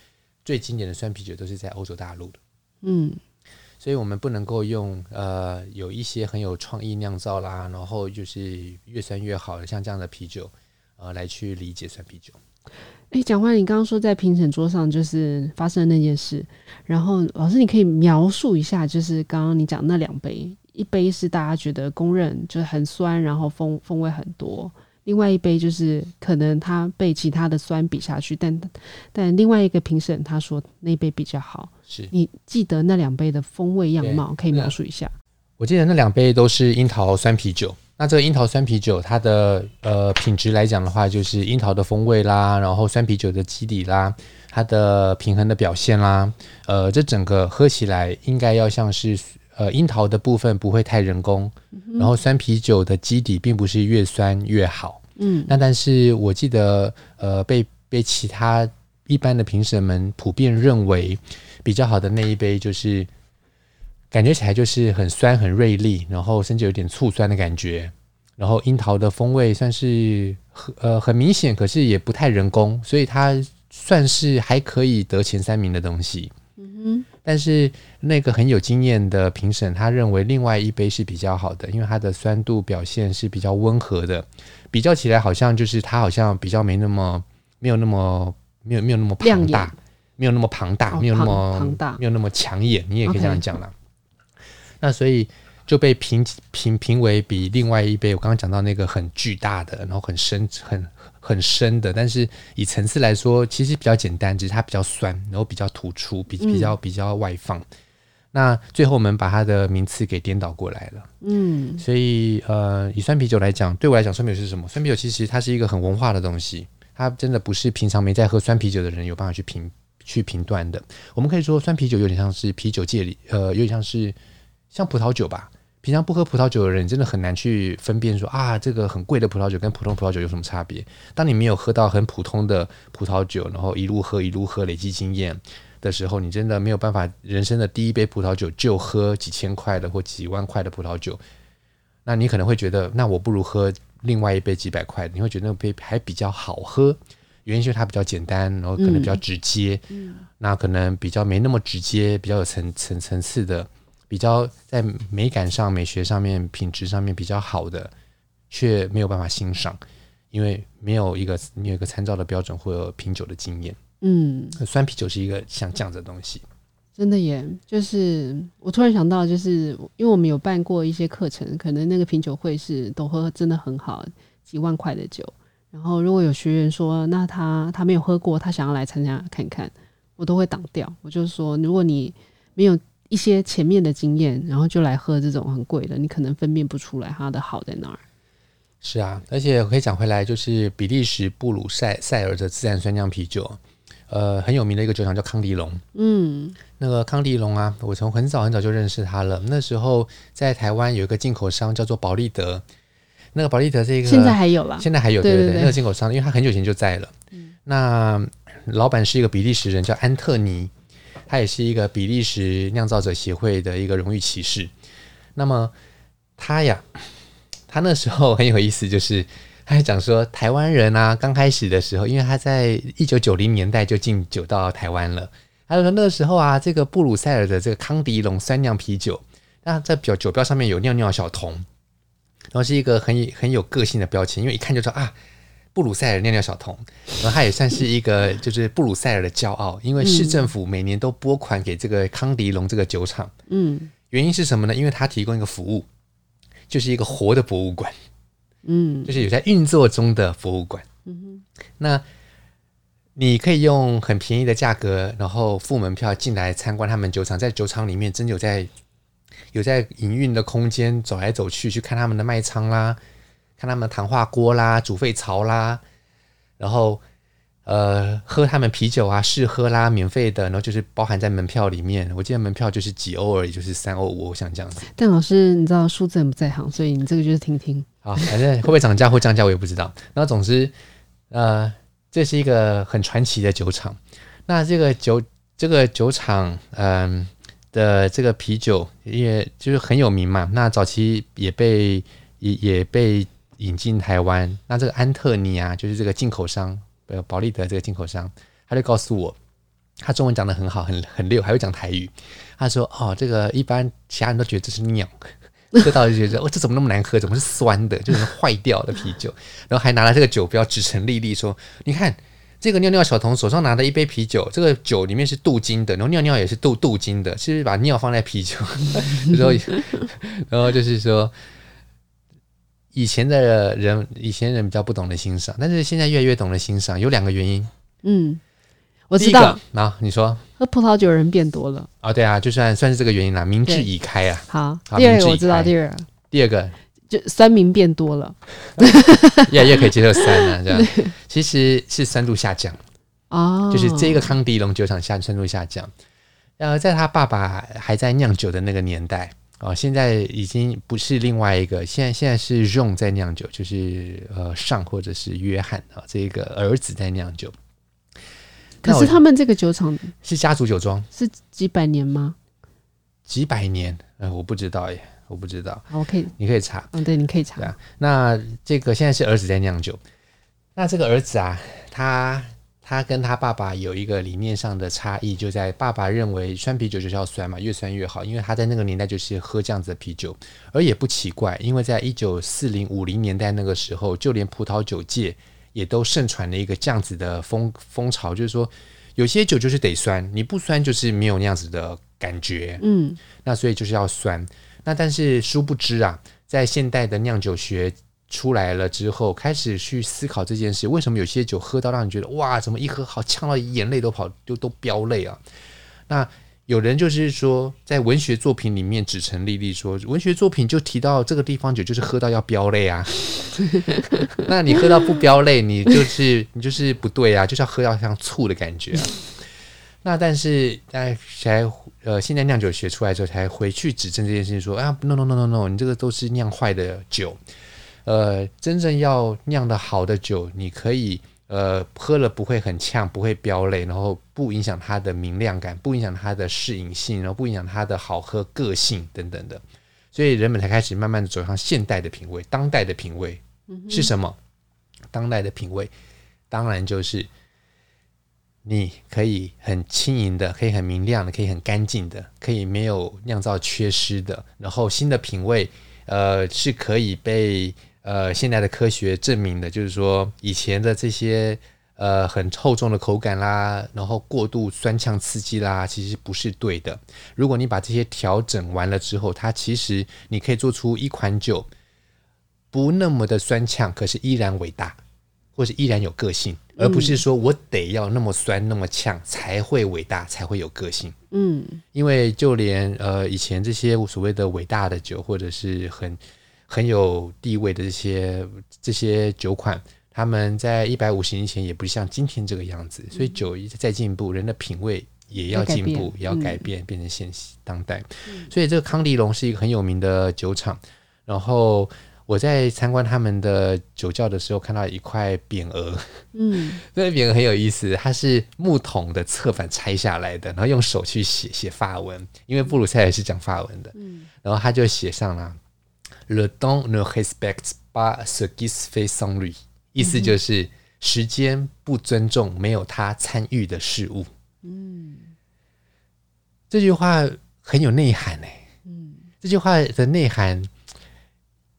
最经典的酸啤酒都是在欧洲大陆的。嗯，所以我们不能够用呃有一些很有创意酿造啦，然后就是越酸越好的像这样的啤酒呃来去理解酸啤酒。哎，讲话，你刚刚说在评审桌上就是发生的那件事，然后老师，你可以描述一下，就是刚刚你讲那两杯，一杯是大家觉得公认就是很酸，然后风风味很多，另外一杯就是可能它被其他的酸比下去，但但另外一个评审他说那杯比较好，是你记得那两杯的风味样貌，可以描述一下？我记得那两杯都是樱桃酸啤酒。那这个樱桃酸啤酒，它的呃品质来讲的话，就是樱桃的风味啦，然后酸啤酒的基底啦，它的平衡的表现啦，呃，这整个喝起来应该要像是呃樱桃的部分不会太人工，然后酸啤酒的基底并不是越酸越好，嗯，那但是我记得呃被被其他一般的评审们普遍认为比较好的那一杯就是。感觉起来就是很酸、很锐利，然后甚至有点醋酸的感觉。然后樱桃的风味算是很呃很明显，可是也不太人工，所以它算是还可以得前三名的东西。嗯哼。但是那个很有经验的评审，他认为另外一杯是比较好的，因为它的酸度表现是比较温和的，比较起来好像就是它好像比较没那么没有那么没有没有那么庞大，没有那么庞大，没有那么庞大，没有那么抢眼。你也可以这样讲了。Okay. 那所以就被评评评为比另外一杯我刚刚讲到那个很巨大的，然后很深很很深的，但是以层次来说，其实比较简单，只是它比较酸，然后比较突出，比比较比较外放。嗯、那最后我们把它的名次给颠倒过来了。嗯，所以呃，以酸啤酒来讲，对我来讲，酸啤酒是什么？酸啤酒其实它是一个很文化的东西，它真的不是平常没在喝酸啤酒的人有办法去评去评断的。我们可以说，酸啤酒有点像是啤酒界里，呃，有点像是。像葡萄酒吧，平常不喝葡萄酒的人真的很难去分辨说啊，这个很贵的葡萄酒跟普通葡萄酒有什么差别。当你没有喝到很普通的葡萄酒，然后一路喝一路喝累积经验的时候，你真的没有办法，人生的第一杯葡萄酒就喝几千块的或几万块的葡萄酒。那你可能会觉得，那我不如喝另外一杯几百块，你会觉得那杯还比较好喝，原因就是它比较简单，然后可能比较直接。嗯，那可能比较没那么直接，比较有层层层次的。比较在美感上、美学上面、品质上面比较好的，却没有办法欣赏，因为没有一个你有一个参照的标准或者品酒的经验。嗯，酸啤酒是一个像这样子的东西。真的耶，就是我突然想到，就是因为我们有办过一些课程，可能那个品酒会是都喝真的很好，几万块的酒。然后如果有学员说，那他他没有喝过，他想要来参加看看，我都会挡掉。我就说，如果你没有。一些前面的经验，然后就来喝这种很贵的，你可能分辨不出来它的好在哪儿。是啊，而且我可以讲回来，就是比利时布鲁塞塞尔的自然酸酿啤酒，呃，很有名的一个酒厂叫康迪龙。嗯，那个康迪龙啊，我从很早很早就认识他了。那时候在台湾有一个进口商叫做保利德，那个保利德这个现在还有了，现在还有对对对，对对对，那个进口商，因为他很久前就在了。嗯，那老板是一个比利时人，叫安特尼，他也是一个比利时酿造者协会的一个荣誉骑士。那么他呀。他那时候很有意思，就是 他还讲说，台湾人啊，刚开始的时候，因为他在一九九零年代就进酒到台湾了。他就说那个时候啊，这个布鲁塞尔的这个康迪龙酸酿啤酒，那在表酒标上面有尿尿小童，然后是一个很很有个性的标签，因为一看就知道啊，布鲁塞尔尿尿小童。然后他也算是一个就是布鲁塞尔的骄傲，因为市政府每年都拨款给这个康迪龙这个酒厂。嗯，原因是什么呢？因为他提供一个服务。就是一个活的博物馆，嗯，就是有在运作中的博物馆，嗯哼，那你可以用很便宜的价格，然后付门票进来参观他们酒厂，在酒厂里面真有在有在营运的空间，走来走去去看他们的卖仓啦，看他们的糖化锅啦、煮沸槽啦，然后。呃，喝他们啤酒啊，试喝啦，免费的，然后就是包含在门票里面。我记得门票就是几欧而已，就是三欧五欧，像这样子。但老师，你知道数字很不在行，所以你这个就是听听。啊，反正会不会涨价或降价，我也不知道。然后总之，呃，这是一个很传奇的酒厂。那这个酒，这个酒厂，嗯、呃、的这个啤酒也就是很有名嘛。那早期也被也也被引进台湾。那这个安特尼啊，就是这个进口商。呃，保利德这个进口商，他就告诉我，他中文讲得很好，很很溜，还会讲台语。他说：“哦，这个一般其他人都觉得这是尿，喝到就觉得哦，这怎么那么难喝？怎么是酸的？就是坏掉的啤酒。”然后还拿了这个酒标指成粒粒，说：“你看这个尿尿小童手上拿的一杯啤酒，这个酒里面是镀金的，然后尿尿也是镀镀金的，是不是把尿放在啤酒？” 然后，然后就是说。以前的人，以前人比较不懂得欣赏，但是现在越来越懂得欣赏。有两个原因。嗯，我知道。那你说，喝葡萄酒的人变多了啊？对啊，就算算是这个原因啦，明智已开啊。好，好，第二个我知道，第二个，第二个就酸民变多了，越来越可以接受酸了，这样 其实是酸度下降哦，就是这个康迪龙酒厂下酸度下降。呃，在他爸爸还在酿酒的那个年代。哦，现在已经不是另外一个，现在现在是 Jean 在酿酒，就是呃上或者是约翰啊，这个儿子在酿酒。可是他们这个酒厂是家族酒庄，是几百年吗？几百年？呃，我不知道耶，我不知道。我可以，你可以查。嗯，对，你可以查。对啊，那这个现在是儿子在酿酒，那这个儿子啊，他。他跟他爸爸有一个理念上的差异，就在爸爸认为酸啤酒就是要酸嘛，越酸越好，因为他在那个年代就是喝这样子的啤酒，而也不奇怪，因为在一九四零五零年代那个时候，就连葡萄酒界也都盛传了一个这样子的风风潮，就是说有些酒就是得酸，你不酸就是没有那样子的感觉，嗯，那所以就是要酸，那但是殊不知啊，在现代的酿酒学。出来了之后，开始去思考这件事：为什么有些酒喝到让你觉得哇，怎么一喝好呛到眼泪都跑，就都飙泪啊？那有人就是说，在文学作品里面指陈丽丽说，文学作品就提到这个地方酒就是喝到要飙泪啊。那你喝到不飙泪，你就是你就是不对啊，就是要喝到像醋的感觉啊。那但是在才呃，现在酿酒学出来之后，才回去指正这件事情说，说啊，no no no no no，你这个都是酿坏的酒。呃，真正要酿的好的酒，你可以呃喝了不会很呛，不会飙泪，然后不影响它的明亮感，不影响它的适应性，然后不影响它的好喝个性等等的，所以人们才开始慢慢的走向现代的品味，当代的品味是什么？当代的品味当然就是你可以很轻盈的，可以很明亮的，可以很干净的，可以没有酿造缺失的，然后新的品味呃是可以被。呃，现在的科学证明的，就是说以前的这些呃很厚重的口感啦，然后过度酸呛刺激啦，其实不是对的。如果你把这些调整完了之后，它其实你可以做出一款酒不那么的酸呛，可是依然伟大，或是依然有个性，而不是说我得要那么酸那么呛才会伟大，才会有个性。嗯，因为就连呃以前这些所谓的伟大的酒，或者是很很有地位的这些这些酒款，他们在一百五十年前也不是像今天这个样子。所以酒一直在进步，人的品味也要进步，也要改变，变成现当代。所以这个康迪龙是一个很有名的酒厂，然后。我在参观他们的酒窖的时候，看到一块匾额，嗯，那匾额很有意思，它是木桶的侧板拆下来的，然后用手去写写法文，因为布鲁塞尔是讲法文的，嗯，然后他就写上了 “Le temps ne respecte pas ce qui se fait sans lui”，意思就是时间不尊重没有他参与的事物，嗯，这句话很有内涵诶，嗯，这句话的内涵。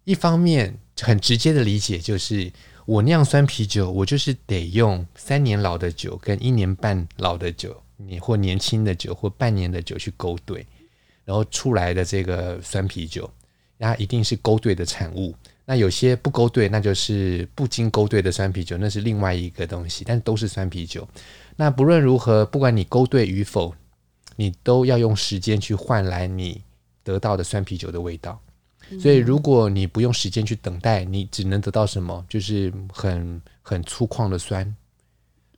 一方面很直接的理解就是，我酿酸啤酒，我就是得用三年老的酒跟一年半老的酒，你或年轻的酒或半年的酒去勾兑，然后出来的这个酸啤酒，它一定是勾兑的产物。那有些不勾兑，那就是不经勾兑的酸啤酒，那是另外一个东西，但都是酸啤酒。那不论如何，不管你勾兑与否，你都要用时间去换来你得到的酸啤酒的味道。所以，如果你不用时间去等待，你只能得到什么？就是很很粗犷的酸，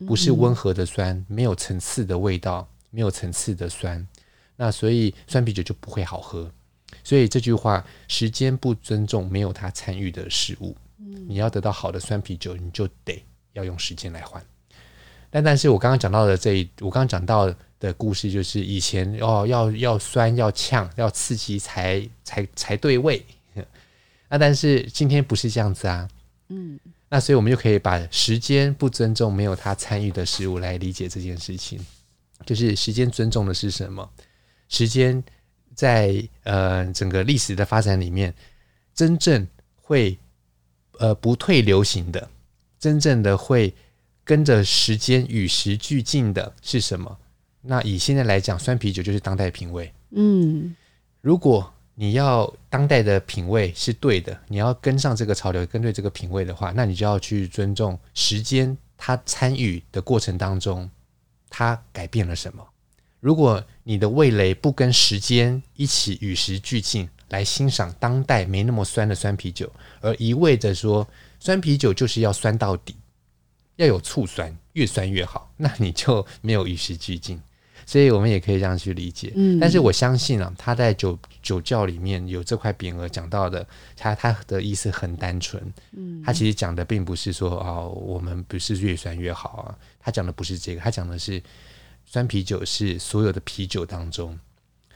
不是温和的酸，没有层次的味道，没有层次的酸。那所以酸啤酒就不会好喝。所以这句话，时间不尊重没有他参与的事物。你要得到好的酸啤酒，你就得要用时间来换。但但是我刚刚讲到的这一，我刚刚讲到的故事，就是以前哦，要要酸要呛要刺激才才才对味。那但是今天不是这样子啊，嗯，那所以我们就可以把时间不尊重没有他参与的事物来理解这件事情，就是时间尊重的是什么？时间在呃整个历史的发展里面，真正会呃不退流行的，真正的会。跟着时间与时俱进的是什么？那以现在来讲，酸啤酒就是当代品味。嗯，如果你要当代的品味是对的，你要跟上这个潮流，跟对这个品味的话，那你就要去尊重时间，它参与的过程当中，它改变了什么？如果你的味蕾不跟时间一起与时俱进来欣赏当代没那么酸的酸啤酒，而一味着说酸啤酒就是要酸到底。要有醋酸，越酸越好，那你就没有与时俱进。所以我们也可以这样去理解。嗯，但是我相信啊，他在酒酒窖里面有这块匾额讲到的，他他的意思很单纯。嗯，他其实讲的并不是说哦，我们不是越酸越好啊。他讲的不是这个，他讲的是酸啤酒是所有的啤酒当中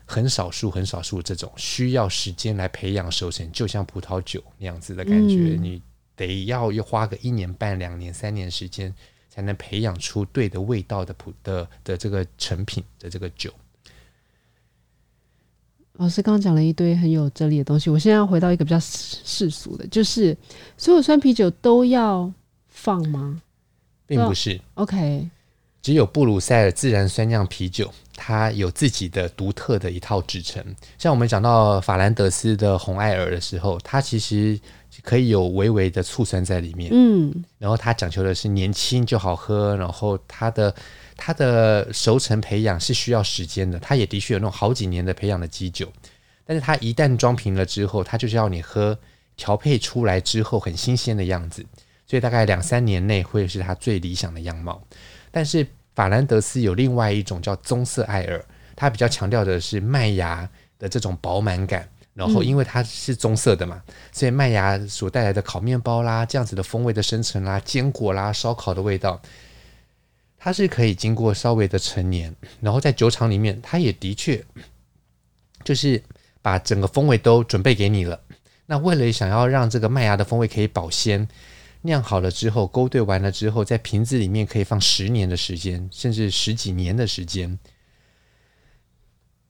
很少数很少数这种需要时间来培养熟成，就像葡萄酒那样子的感觉。嗯，你。得要要花个一年半、两年、三年时间，才能培养出对的味道的普的的这个成品的这个酒。老师刚刚讲了一堆很有哲理的东西，我现在要回到一个比较世俗的，就是所有酸啤酒都要放吗？并不是。OK，只有布鲁塞尔自然酸酿啤酒，它有自己的独特的一套制成。像我们讲到法兰德斯的红艾尔的时候，它其实。可以有微微的醋酸在里面，嗯，然后它讲求的是年轻就好喝，然后它的它的熟成培养是需要时间的，它也的确有那种好几年的培养的基酒，但是它一旦装瓶了之后，它就是要你喝调配出来之后很新鲜的样子，所以大概两三年内会是它最理想的样貌。但是法兰德斯有另外一种叫棕色艾尔，它比较强调的是麦芽的这种饱满感。然后，因为它是棕色的嘛，嗯、所以麦芽所带来的烤面包啦，这样子的风味的生成啦，坚果啦，烧烤的味道，它是可以经过稍微的陈年，然后在酒厂里面，它也的确就是把整个风味都准备给你了。那为了想要让这个麦芽的风味可以保鲜，酿好了之后，勾兑完了之后，在瓶子里面可以放十年的时间，甚至十几年的时间。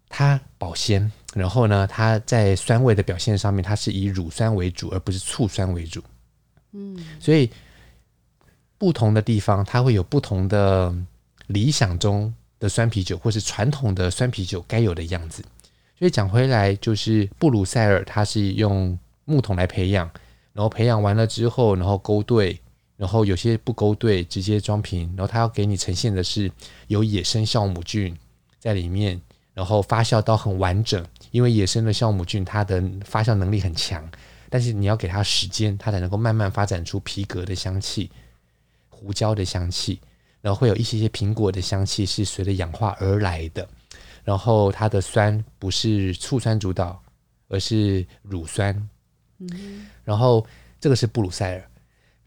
它保鲜，然后呢，它在酸味的表现上面，它是以乳酸为主，而不是醋酸为主。嗯，所以不同的地方，它会有不同的理想中的酸啤酒，或是传统的酸啤酒该有的样子。所以讲回来，就是布鲁塞尔，它是用木桶来培养，然后培养完了之后，然后勾兑，然后有些不勾兑，直接装瓶，然后他要给你呈现的是有野生酵母菌在里面，然后发酵到很完整，因为野生的酵母菌它的发酵能力很强，但是你要给它时间，它才能够慢慢发展出皮革的香气、胡椒的香气，然后会有一些些苹果的香气是随着氧化而来的。然后它的酸不是醋酸主导，而是乳酸。嗯，然后这个是布鲁塞尔。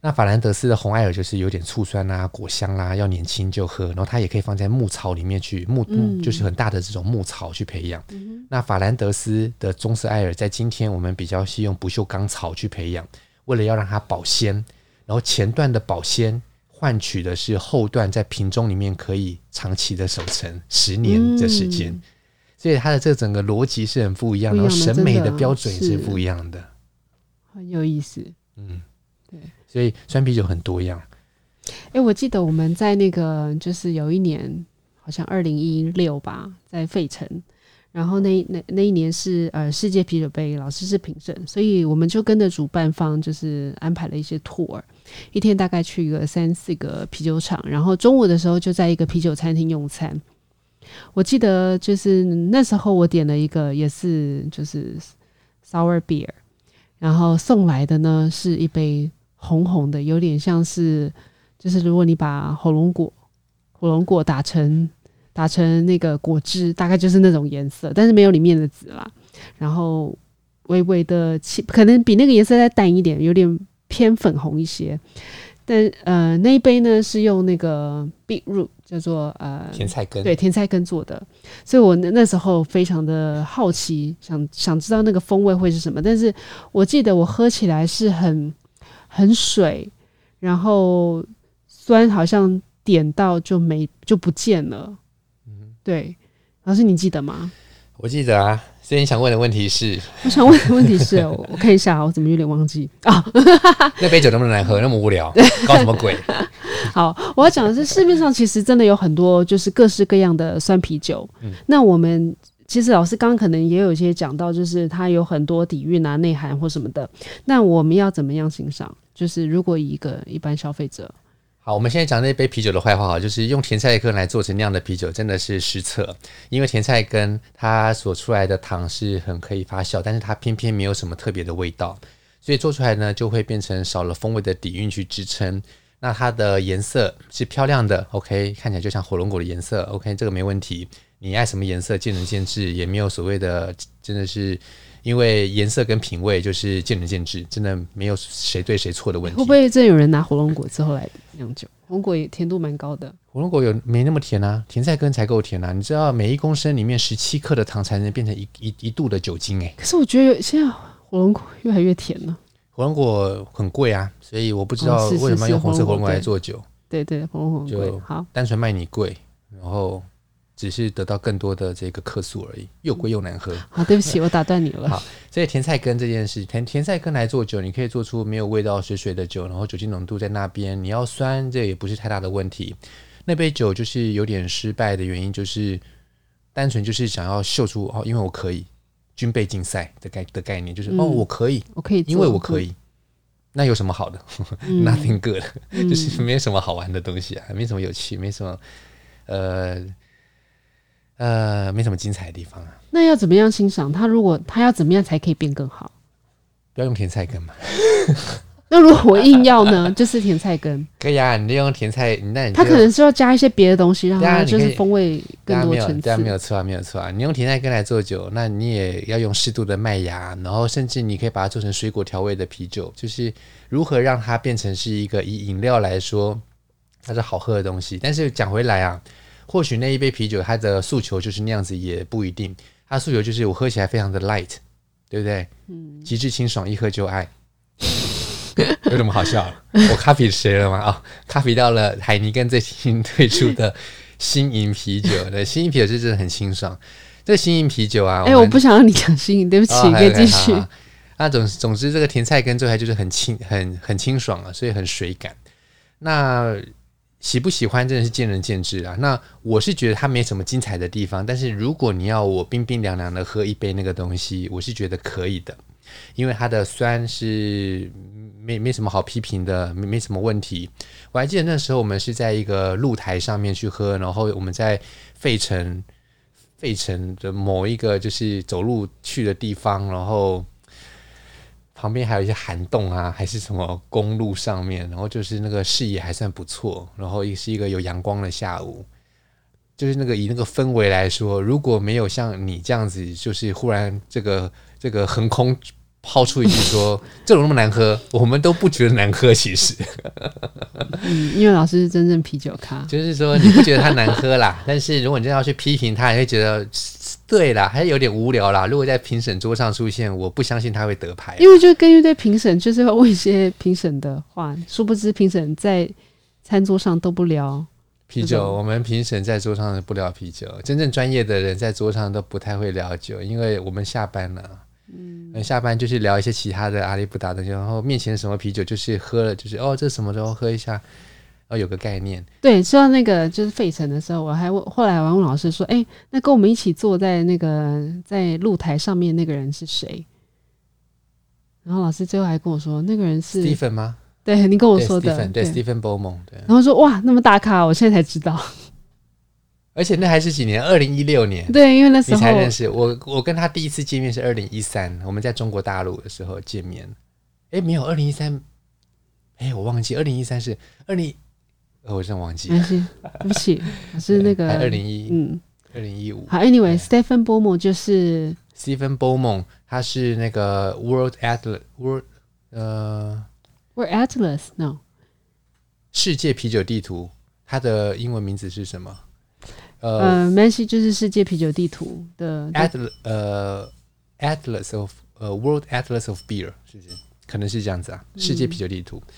那法兰德斯的红艾尔就是有点醋酸啊、果香啦、啊，要年轻就喝。然后它也可以放在牧草里面去，牧牧就是很大的这种牧草去培养。嗯、那法兰德斯的棕色艾尔在今天我们比较是用不锈钢草去培养，为了要让它保鲜，然后前段的保鲜。换取的是后段在瓶中里面可以长期的守成十年的时间，嗯、所以它的这整个逻辑是很不一样的，然后审美的标准也是不一样的，很有意思。嗯，对，所以酸啤酒很多样。哎、欸，我记得我们在那个就是有一年，好像二零一六吧，在费城。然后那那那一年是呃世界啤酒杯，老师是评审，所以我们就跟着主办方就是安排了一些 tour，一天大概去一个三四个啤酒厂，然后中午的时候就在一个啤酒餐厅用餐。我记得就是那时候我点了一个也是就是 sour beer，然后送来的呢是一杯红红的，有点像是就是如果你把火龙果火龙果打成。打成那个果汁，大概就是那种颜色，但是没有里面的籽啦。然后微微的气，可能比那个颜色再淡一点，有点偏粉红一些。但呃，那一杯呢是用那个 beetroot 叫做呃甜菜根，对，甜菜根做的。所以我那那时候非常的好奇，想想知道那个风味会是什么。但是我记得我喝起来是很很水，然后酸好像点到就没就不见了。嗯对，老师，你记得吗？我记得啊，所以你想问的问题是？我想问的问题是，我看一下，我怎么有点忘记啊？那杯酒能不能来喝？那么无聊，搞什么鬼？好，我要讲的是，市面上其实真的有很多就是各式各样的酸啤酒。嗯，那我们其实老师刚刚可能也有一些讲到，就是它有很多底蕴啊、内涵或什么的。那我们要怎么样欣赏？就是如果以一个一般消费者。好，我们现在讲那杯啤酒的坏话哈，就是用甜菜根来做成那样的啤酒，真的是失策。因为甜菜根它所出来的糖是很可以发酵，但是它偏偏没有什么特别的味道，所以做出来呢就会变成少了风味的底蕴去支撑。那它的颜色是漂亮的，OK，看起来就像火龙果的颜色，OK，这个没问题。你爱什么颜色见仁见智，也没有所谓的，真的是。因为颜色跟品味就是见仁见智，真的没有谁对谁错的问题。会不会真有人拿火龙果之后来酿酒？火龙果也甜度蛮高的。火龙果有没那么甜啊？甜菜根才够甜啊！你知道每一公升里面十七克的糖才能变成一一一度的酒精诶、欸。可是我觉得现在火龙果越来越甜了。火龙果很贵啊，所以我不知道为什么用红色火龙果来做酒。哦、对，对对，红红就好，单纯卖你贵，然后。只是得到更多的这个克数而已，又贵又难喝。好，对不起，我打断你了。好，所以甜菜根这件事，甜甜菜根来做酒，你可以做出没有味道、水水的酒，然后酒精浓度在那边。你要酸，这也不是太大的问题。那杯酒就是有点失败的原因，就是单纯就是想要秀出哦，因为我可以军备竞赛的概的概念，就是、嗯、哦，我可以，我可以，因为我可以。那有什么好的、嗯、？Nothing good，、嗯、就是没什么好玩的东西啊，没什么有趣，没什么呃。呃，没什么精彩的地方啊。那要怎么样欣赏它？如果它要怎么样才可以变更好？不要用甜菜根嘛。那如果我硬要呢？就是甜菜根。可以啊，你就用甜菜，那你它可能是要加一些别的东西，让它就是风味更多层次。对啊，没有错啊，没有错啊。你用甜菜根来做酒，那你也要用适度的麦芽，然后甚至你可以把它做成水果调味的啤酒，就是如何让它变成是一个以饮料来说它是好喝的东西。但是讲回来啊。或许那一杯啤酒，它的诉求就是那样子，也不一定。它诉求就是我喝起来非常的 light，对不对？嗯，极致清爽，一喝就爱。有什么好笑？我咖啡谁了吗？啊、哦，咖啡到了海尼根最新推出的新颖啤酒。对，新颖啤酒是真的很清爽。这个新颖啤酒啊，哎、欸，我不想让你讲新颖，对不起，哦、可以继续。那总总之，这个甜菜根做出来就是很清、很很清爽啊，所以很水感。那。喜不喜欢真的是见仁见智啊。那我是觉得它没什么精彩的地方，但是如果你要我冰冰凉凉的喝一杯那个东西，我是觉得可以的。因为它的酸是没没什么好批评的，没没什么问题。我还记得那时候我们是在一个露台上面去喝，然后我们在费城，费城的某一个就是走路去的地方，然后旁边还有一些涵洞啊，还是什么公路上面，然后就是那个视野还算不错，然后也是一个有阳光的下午。就是那个以那个氛围来说，如果没有像你这样子，就是忽然这个这个横空抛出一句说这种那么难喝，我们都不觉得难喝。其实，嗯，因为老师是真正啤酒咖，就是说你不觉得它难喝啦，但是如果你真的要去批评它，你会觉得对啦，还是有点无聊啦。如果在评审桌上出现，我不相信他会得牌，因为就根据对评审就是会问一些评审的话，殊不知评审在餐桌上都不聊。啤酒，我们评审在桌上不聊啤酒，真正专业的人在桌上都不太会聊酒，因为我们下班了，嗯，下班就是聊一些其他的阿里不达的，然后面前什么啤酒就是喝了，就是哦，这什么时候喝一下，哦，有个概念。对，说到那个就是费城的时候，我还问，后来我还问老师说，哎，那跟我们一起坐在那个在露台上面那个人是谁？然后老师最后还跟我说，那个人是 Stephen 吗？对，你跟我说的，对，Stephen Bowman，对。然后说哇，那么大咖，我现在才知道。而且那还是几年？二零一六年。对，因为那时候你才认识我。我跟他第一次见面是二零一三，我们在中国大陆的时候见面。哎，没有，二零一三，哎，我忘记，二零一三是二零，呃，我真忘记。没关系，对不起，是那个二零一，嗯，二零一五。好，Anyway，Stephen Bowman 就是 Stephen Bowman，他是那个 World Atlas World，呃。World Atlas no，世界啤酒地图，它的英文名字是什么？呃，没关系，就是世界啤酒地图的 Atlas，呃，Atlas of，呃，World Atlas of Beer，是不是？可能是这样子啊，世界啤酒地图。嗯、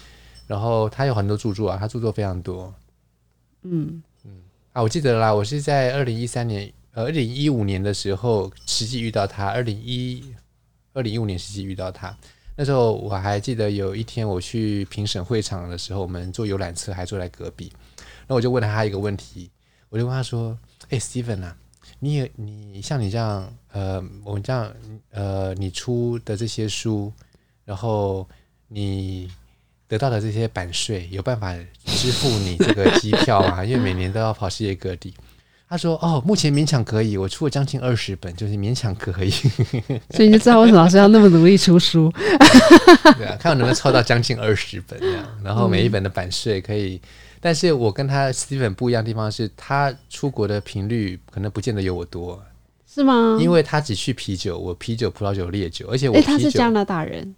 然后他有很多著作啊，他著作非常多。嗯嗯啊，我记得啦，我是在二零一三年，呃，二零一五年的时候实际遇到他，二零一二零一五年实际遇到他。那时候我还记得有一天我去评审会场的时候，我们坐游览车还坐在隔壁，然后我就问了他一个问题，我就问他说：“哎，Steven 啊，你也你像你这样，呃，我们这样，呃，你出的这些书，然后你得到的这些版税，有办法支付你这个机票啊？因为每年都要跑世界各地。”他说：“哦，目前勉强可以，我出了将近二十本，就是勉强可以。所以你就知道为什么老师要那么努力出书。对啊，看我能不能凑到将近二十本这样，然后每一本的版税可以。嗯、但是我跟他 Steven 不一样的地方是，他出国的频率可能不见得有我多，是吗？因为他只去啤酒，我啤酒、葡萄酒、烈酒，而且我、欸、他是加拿大人，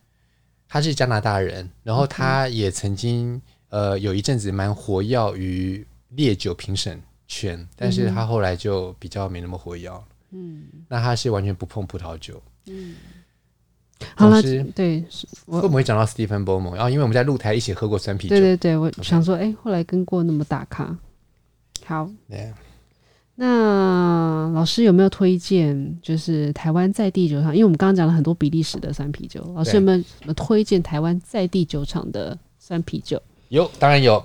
他是加拿大人，然后他也曾经呃有一阵子蛮活跃于烈酒评审。”圈，但是他后来就比较没那么活跃。嗯，那他是完全不碰葡萄酒。嗯，好了，对，会不会讲到 Stephen Bowman？然后因为我们在露台一起喝过酸啤酒。对对对，我想说，哎后来跟过那么大咖。好，Yeah. 那老师有没有推荐？就是台湾在地酒厂，因为我们刚刚讲了很多比利时的酸啤酒，老师有没有什么推荐台湾在地酒厂的酸啤酒？有，当然有。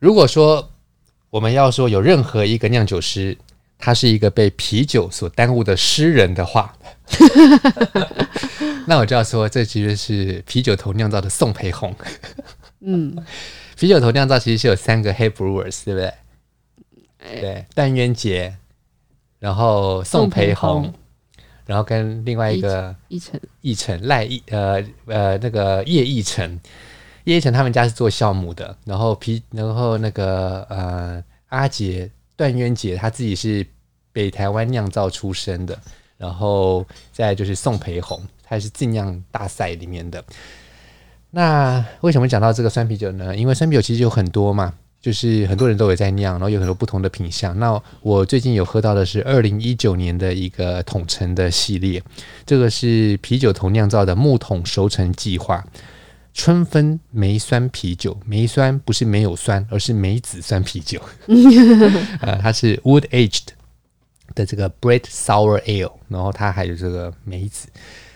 如果说我们要说有任何一个酿酒师，他是一个被啤酒所耽误的诗人的话，那我就要说，这其实是啤酒头酿造的宋培红。嗯，啤酒头酿造其实是有三个 head brewers，对不对？对，段渊杰，然后宋培红，然后跟另外一个奕晨，奕晨赖奕，呃呃，那个叶奕晨。叶一成他们家是做酵母的，然后皮，然后那个呃阿杰段渊杰他自己是北台湾酿造出身的，然后再就是宋培红，他是精酿大赛里面的。那为什么讲到这个酸啤酒呢？因为酸啤酒其实有很多嘛，就是很多人都有在酿，然后有很多不同的品相。那我最近有喝到的是二零一九年的一个桶陈的系列，这个是啤酒头酿造的木桶熟成计划。春分梅酸啤酒，梅酸不是没有酸，而是梅子酸啤酒。呃，它是 wood aged 的这个 bread sour ale，然后它还有这个梅子。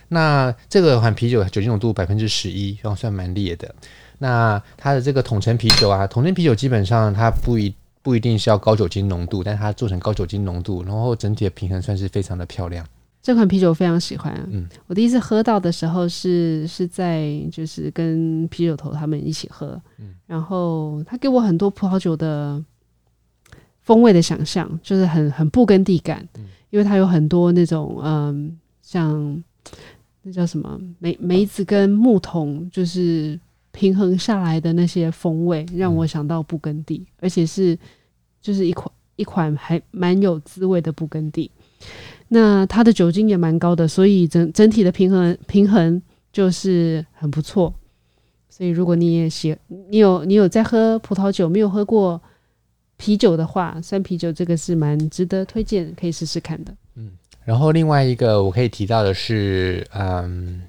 那这个款啤酒酒精浓度百分之十一，然后算蛮烈的。那它的这个桶陈啤酒啊，桶陈啤酒基本上它不一不一定是要高酒精浓度，但它做成高酒精浓度，然后整体的平衡算是非常的漂亮。这款啤酒我非常喜欢。嗯，我第一次喝到的时候是是在就是跟啤酒头他们一起喝，嗯，然后他给我很多葡萄酒的风味的想象，就是很很不根地感，嗯，因为它有很多那种嗯，像那叫什么梅梅子跟木桶，就是平衡下来的那些风味，让我想到布根地，嗯，而且是就是一款一款还蛮有滋味的布根地。那它的酒精也蛮高的，所以整整体的平衡平衡就是很不错。所以如果你也喜，你有你有在喝葡萄酒，没有喝过。啤酒的话，酸啤酒这个是蛮值得推荐，可以试试看的。嗯，然后另外一个我可以提到的是，嗯，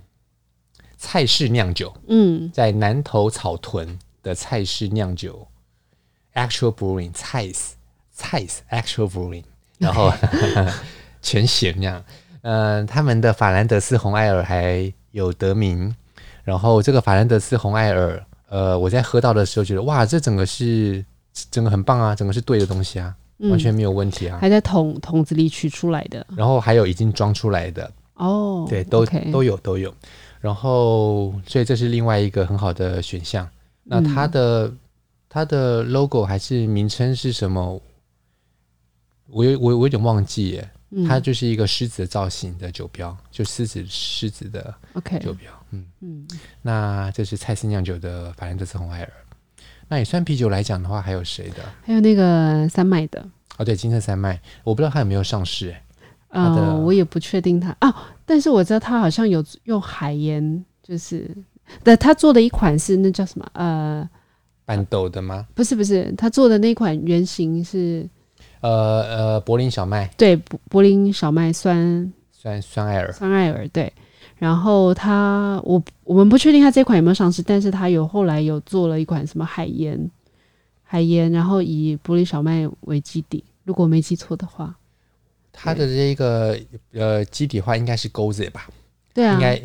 蔡氏酿酒，嗯，在南投草屯的菜式酿酒，Actual Brewing，蔡氏蔡氏 Actual Brewing，然后 全写那样，嗯，他们的法兰德斯红艾尔还有得名，然后这个法兰德斯红艾尔，呃，我在喝到的时候觉得，哇，这整个是。整个很棒啊，整个是对的东西啊，嗯、完全没有问题啊。还在桶桶子里取出来的，然后还有已经装出来的哦，对，都都有都有。然后，所以这是另外一个很好的选项。那它的、嗯、它的 logo 还是名称是什么？我有我我有点忘记耶。嗯、它就是一个狮子的造型的酒标，就狮子狮子的 OK 酒标。嗯嗯，那这是蔡司酿酒的法兰德斯红艾尔。那也算啤酒来讲的话，还有谁的？还有那个三麦的哦，对，金色三麦，我不知道它有没有上市哎。嗯、呃，我也不确定它啊，但是我知道他好像有用海盐，就是，对，他做的一款是那叫什么？呃，半豆的吗？不是不是，他做的那款原型是，呃呃，柏林小麦，对，柏柏林小麦酸酸酸艾尔，酸艾尔，对。然后他，我我们不确定他这款有没有上市，但是他有后来有做了一款什么海盐，海盐，然后以柏林小麦为基底，如果没记错的话，他的这个呃基底的话应该是 Gose 吧？对啊，应该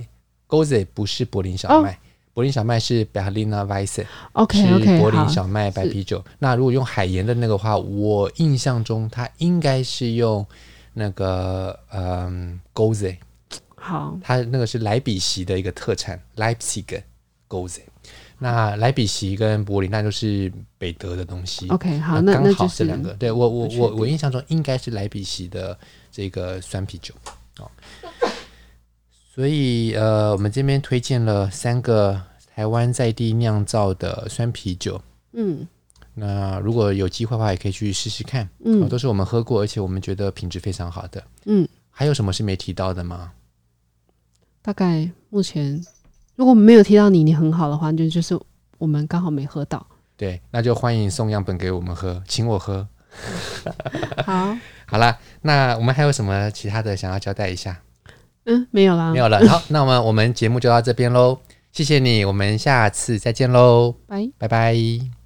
Gose 不是柏林小麦，哦、柏林小麦是 Berliner Weisse，OK OK，是柏林小麦白啤酒。那如果用海盐的那个话，我印象中它应该是用那个嗯 Gose。好，它那个是莱比锡的一个特产，Leipzig Gose。那莱比锡跟柏林那就是北德的东西。OK，好，那刚好这两个，对我我我我印象中应该是莱比锡的这个酸啤酒哦。所以呃，我们这边推荐了三个台湾在地酿造的酸啤酒。嗯，那如果有机会的话，也可以去试试看。嗯，都是我们喝过，而且我们觉得品质非常好的。嗯，还有什么是没提到的吗？大概目前，如果没有提到你，你很好的话，就就是我们刚好没喝到。对，那就欢迎送样本给我们喝，请我喝。好，好了，那我们还有什么其他的想要交代一下？嗯，没有了，没有了。好，那我们我们节目就到这边喽，谢谢你，我们下次再见喽，拜拜拜。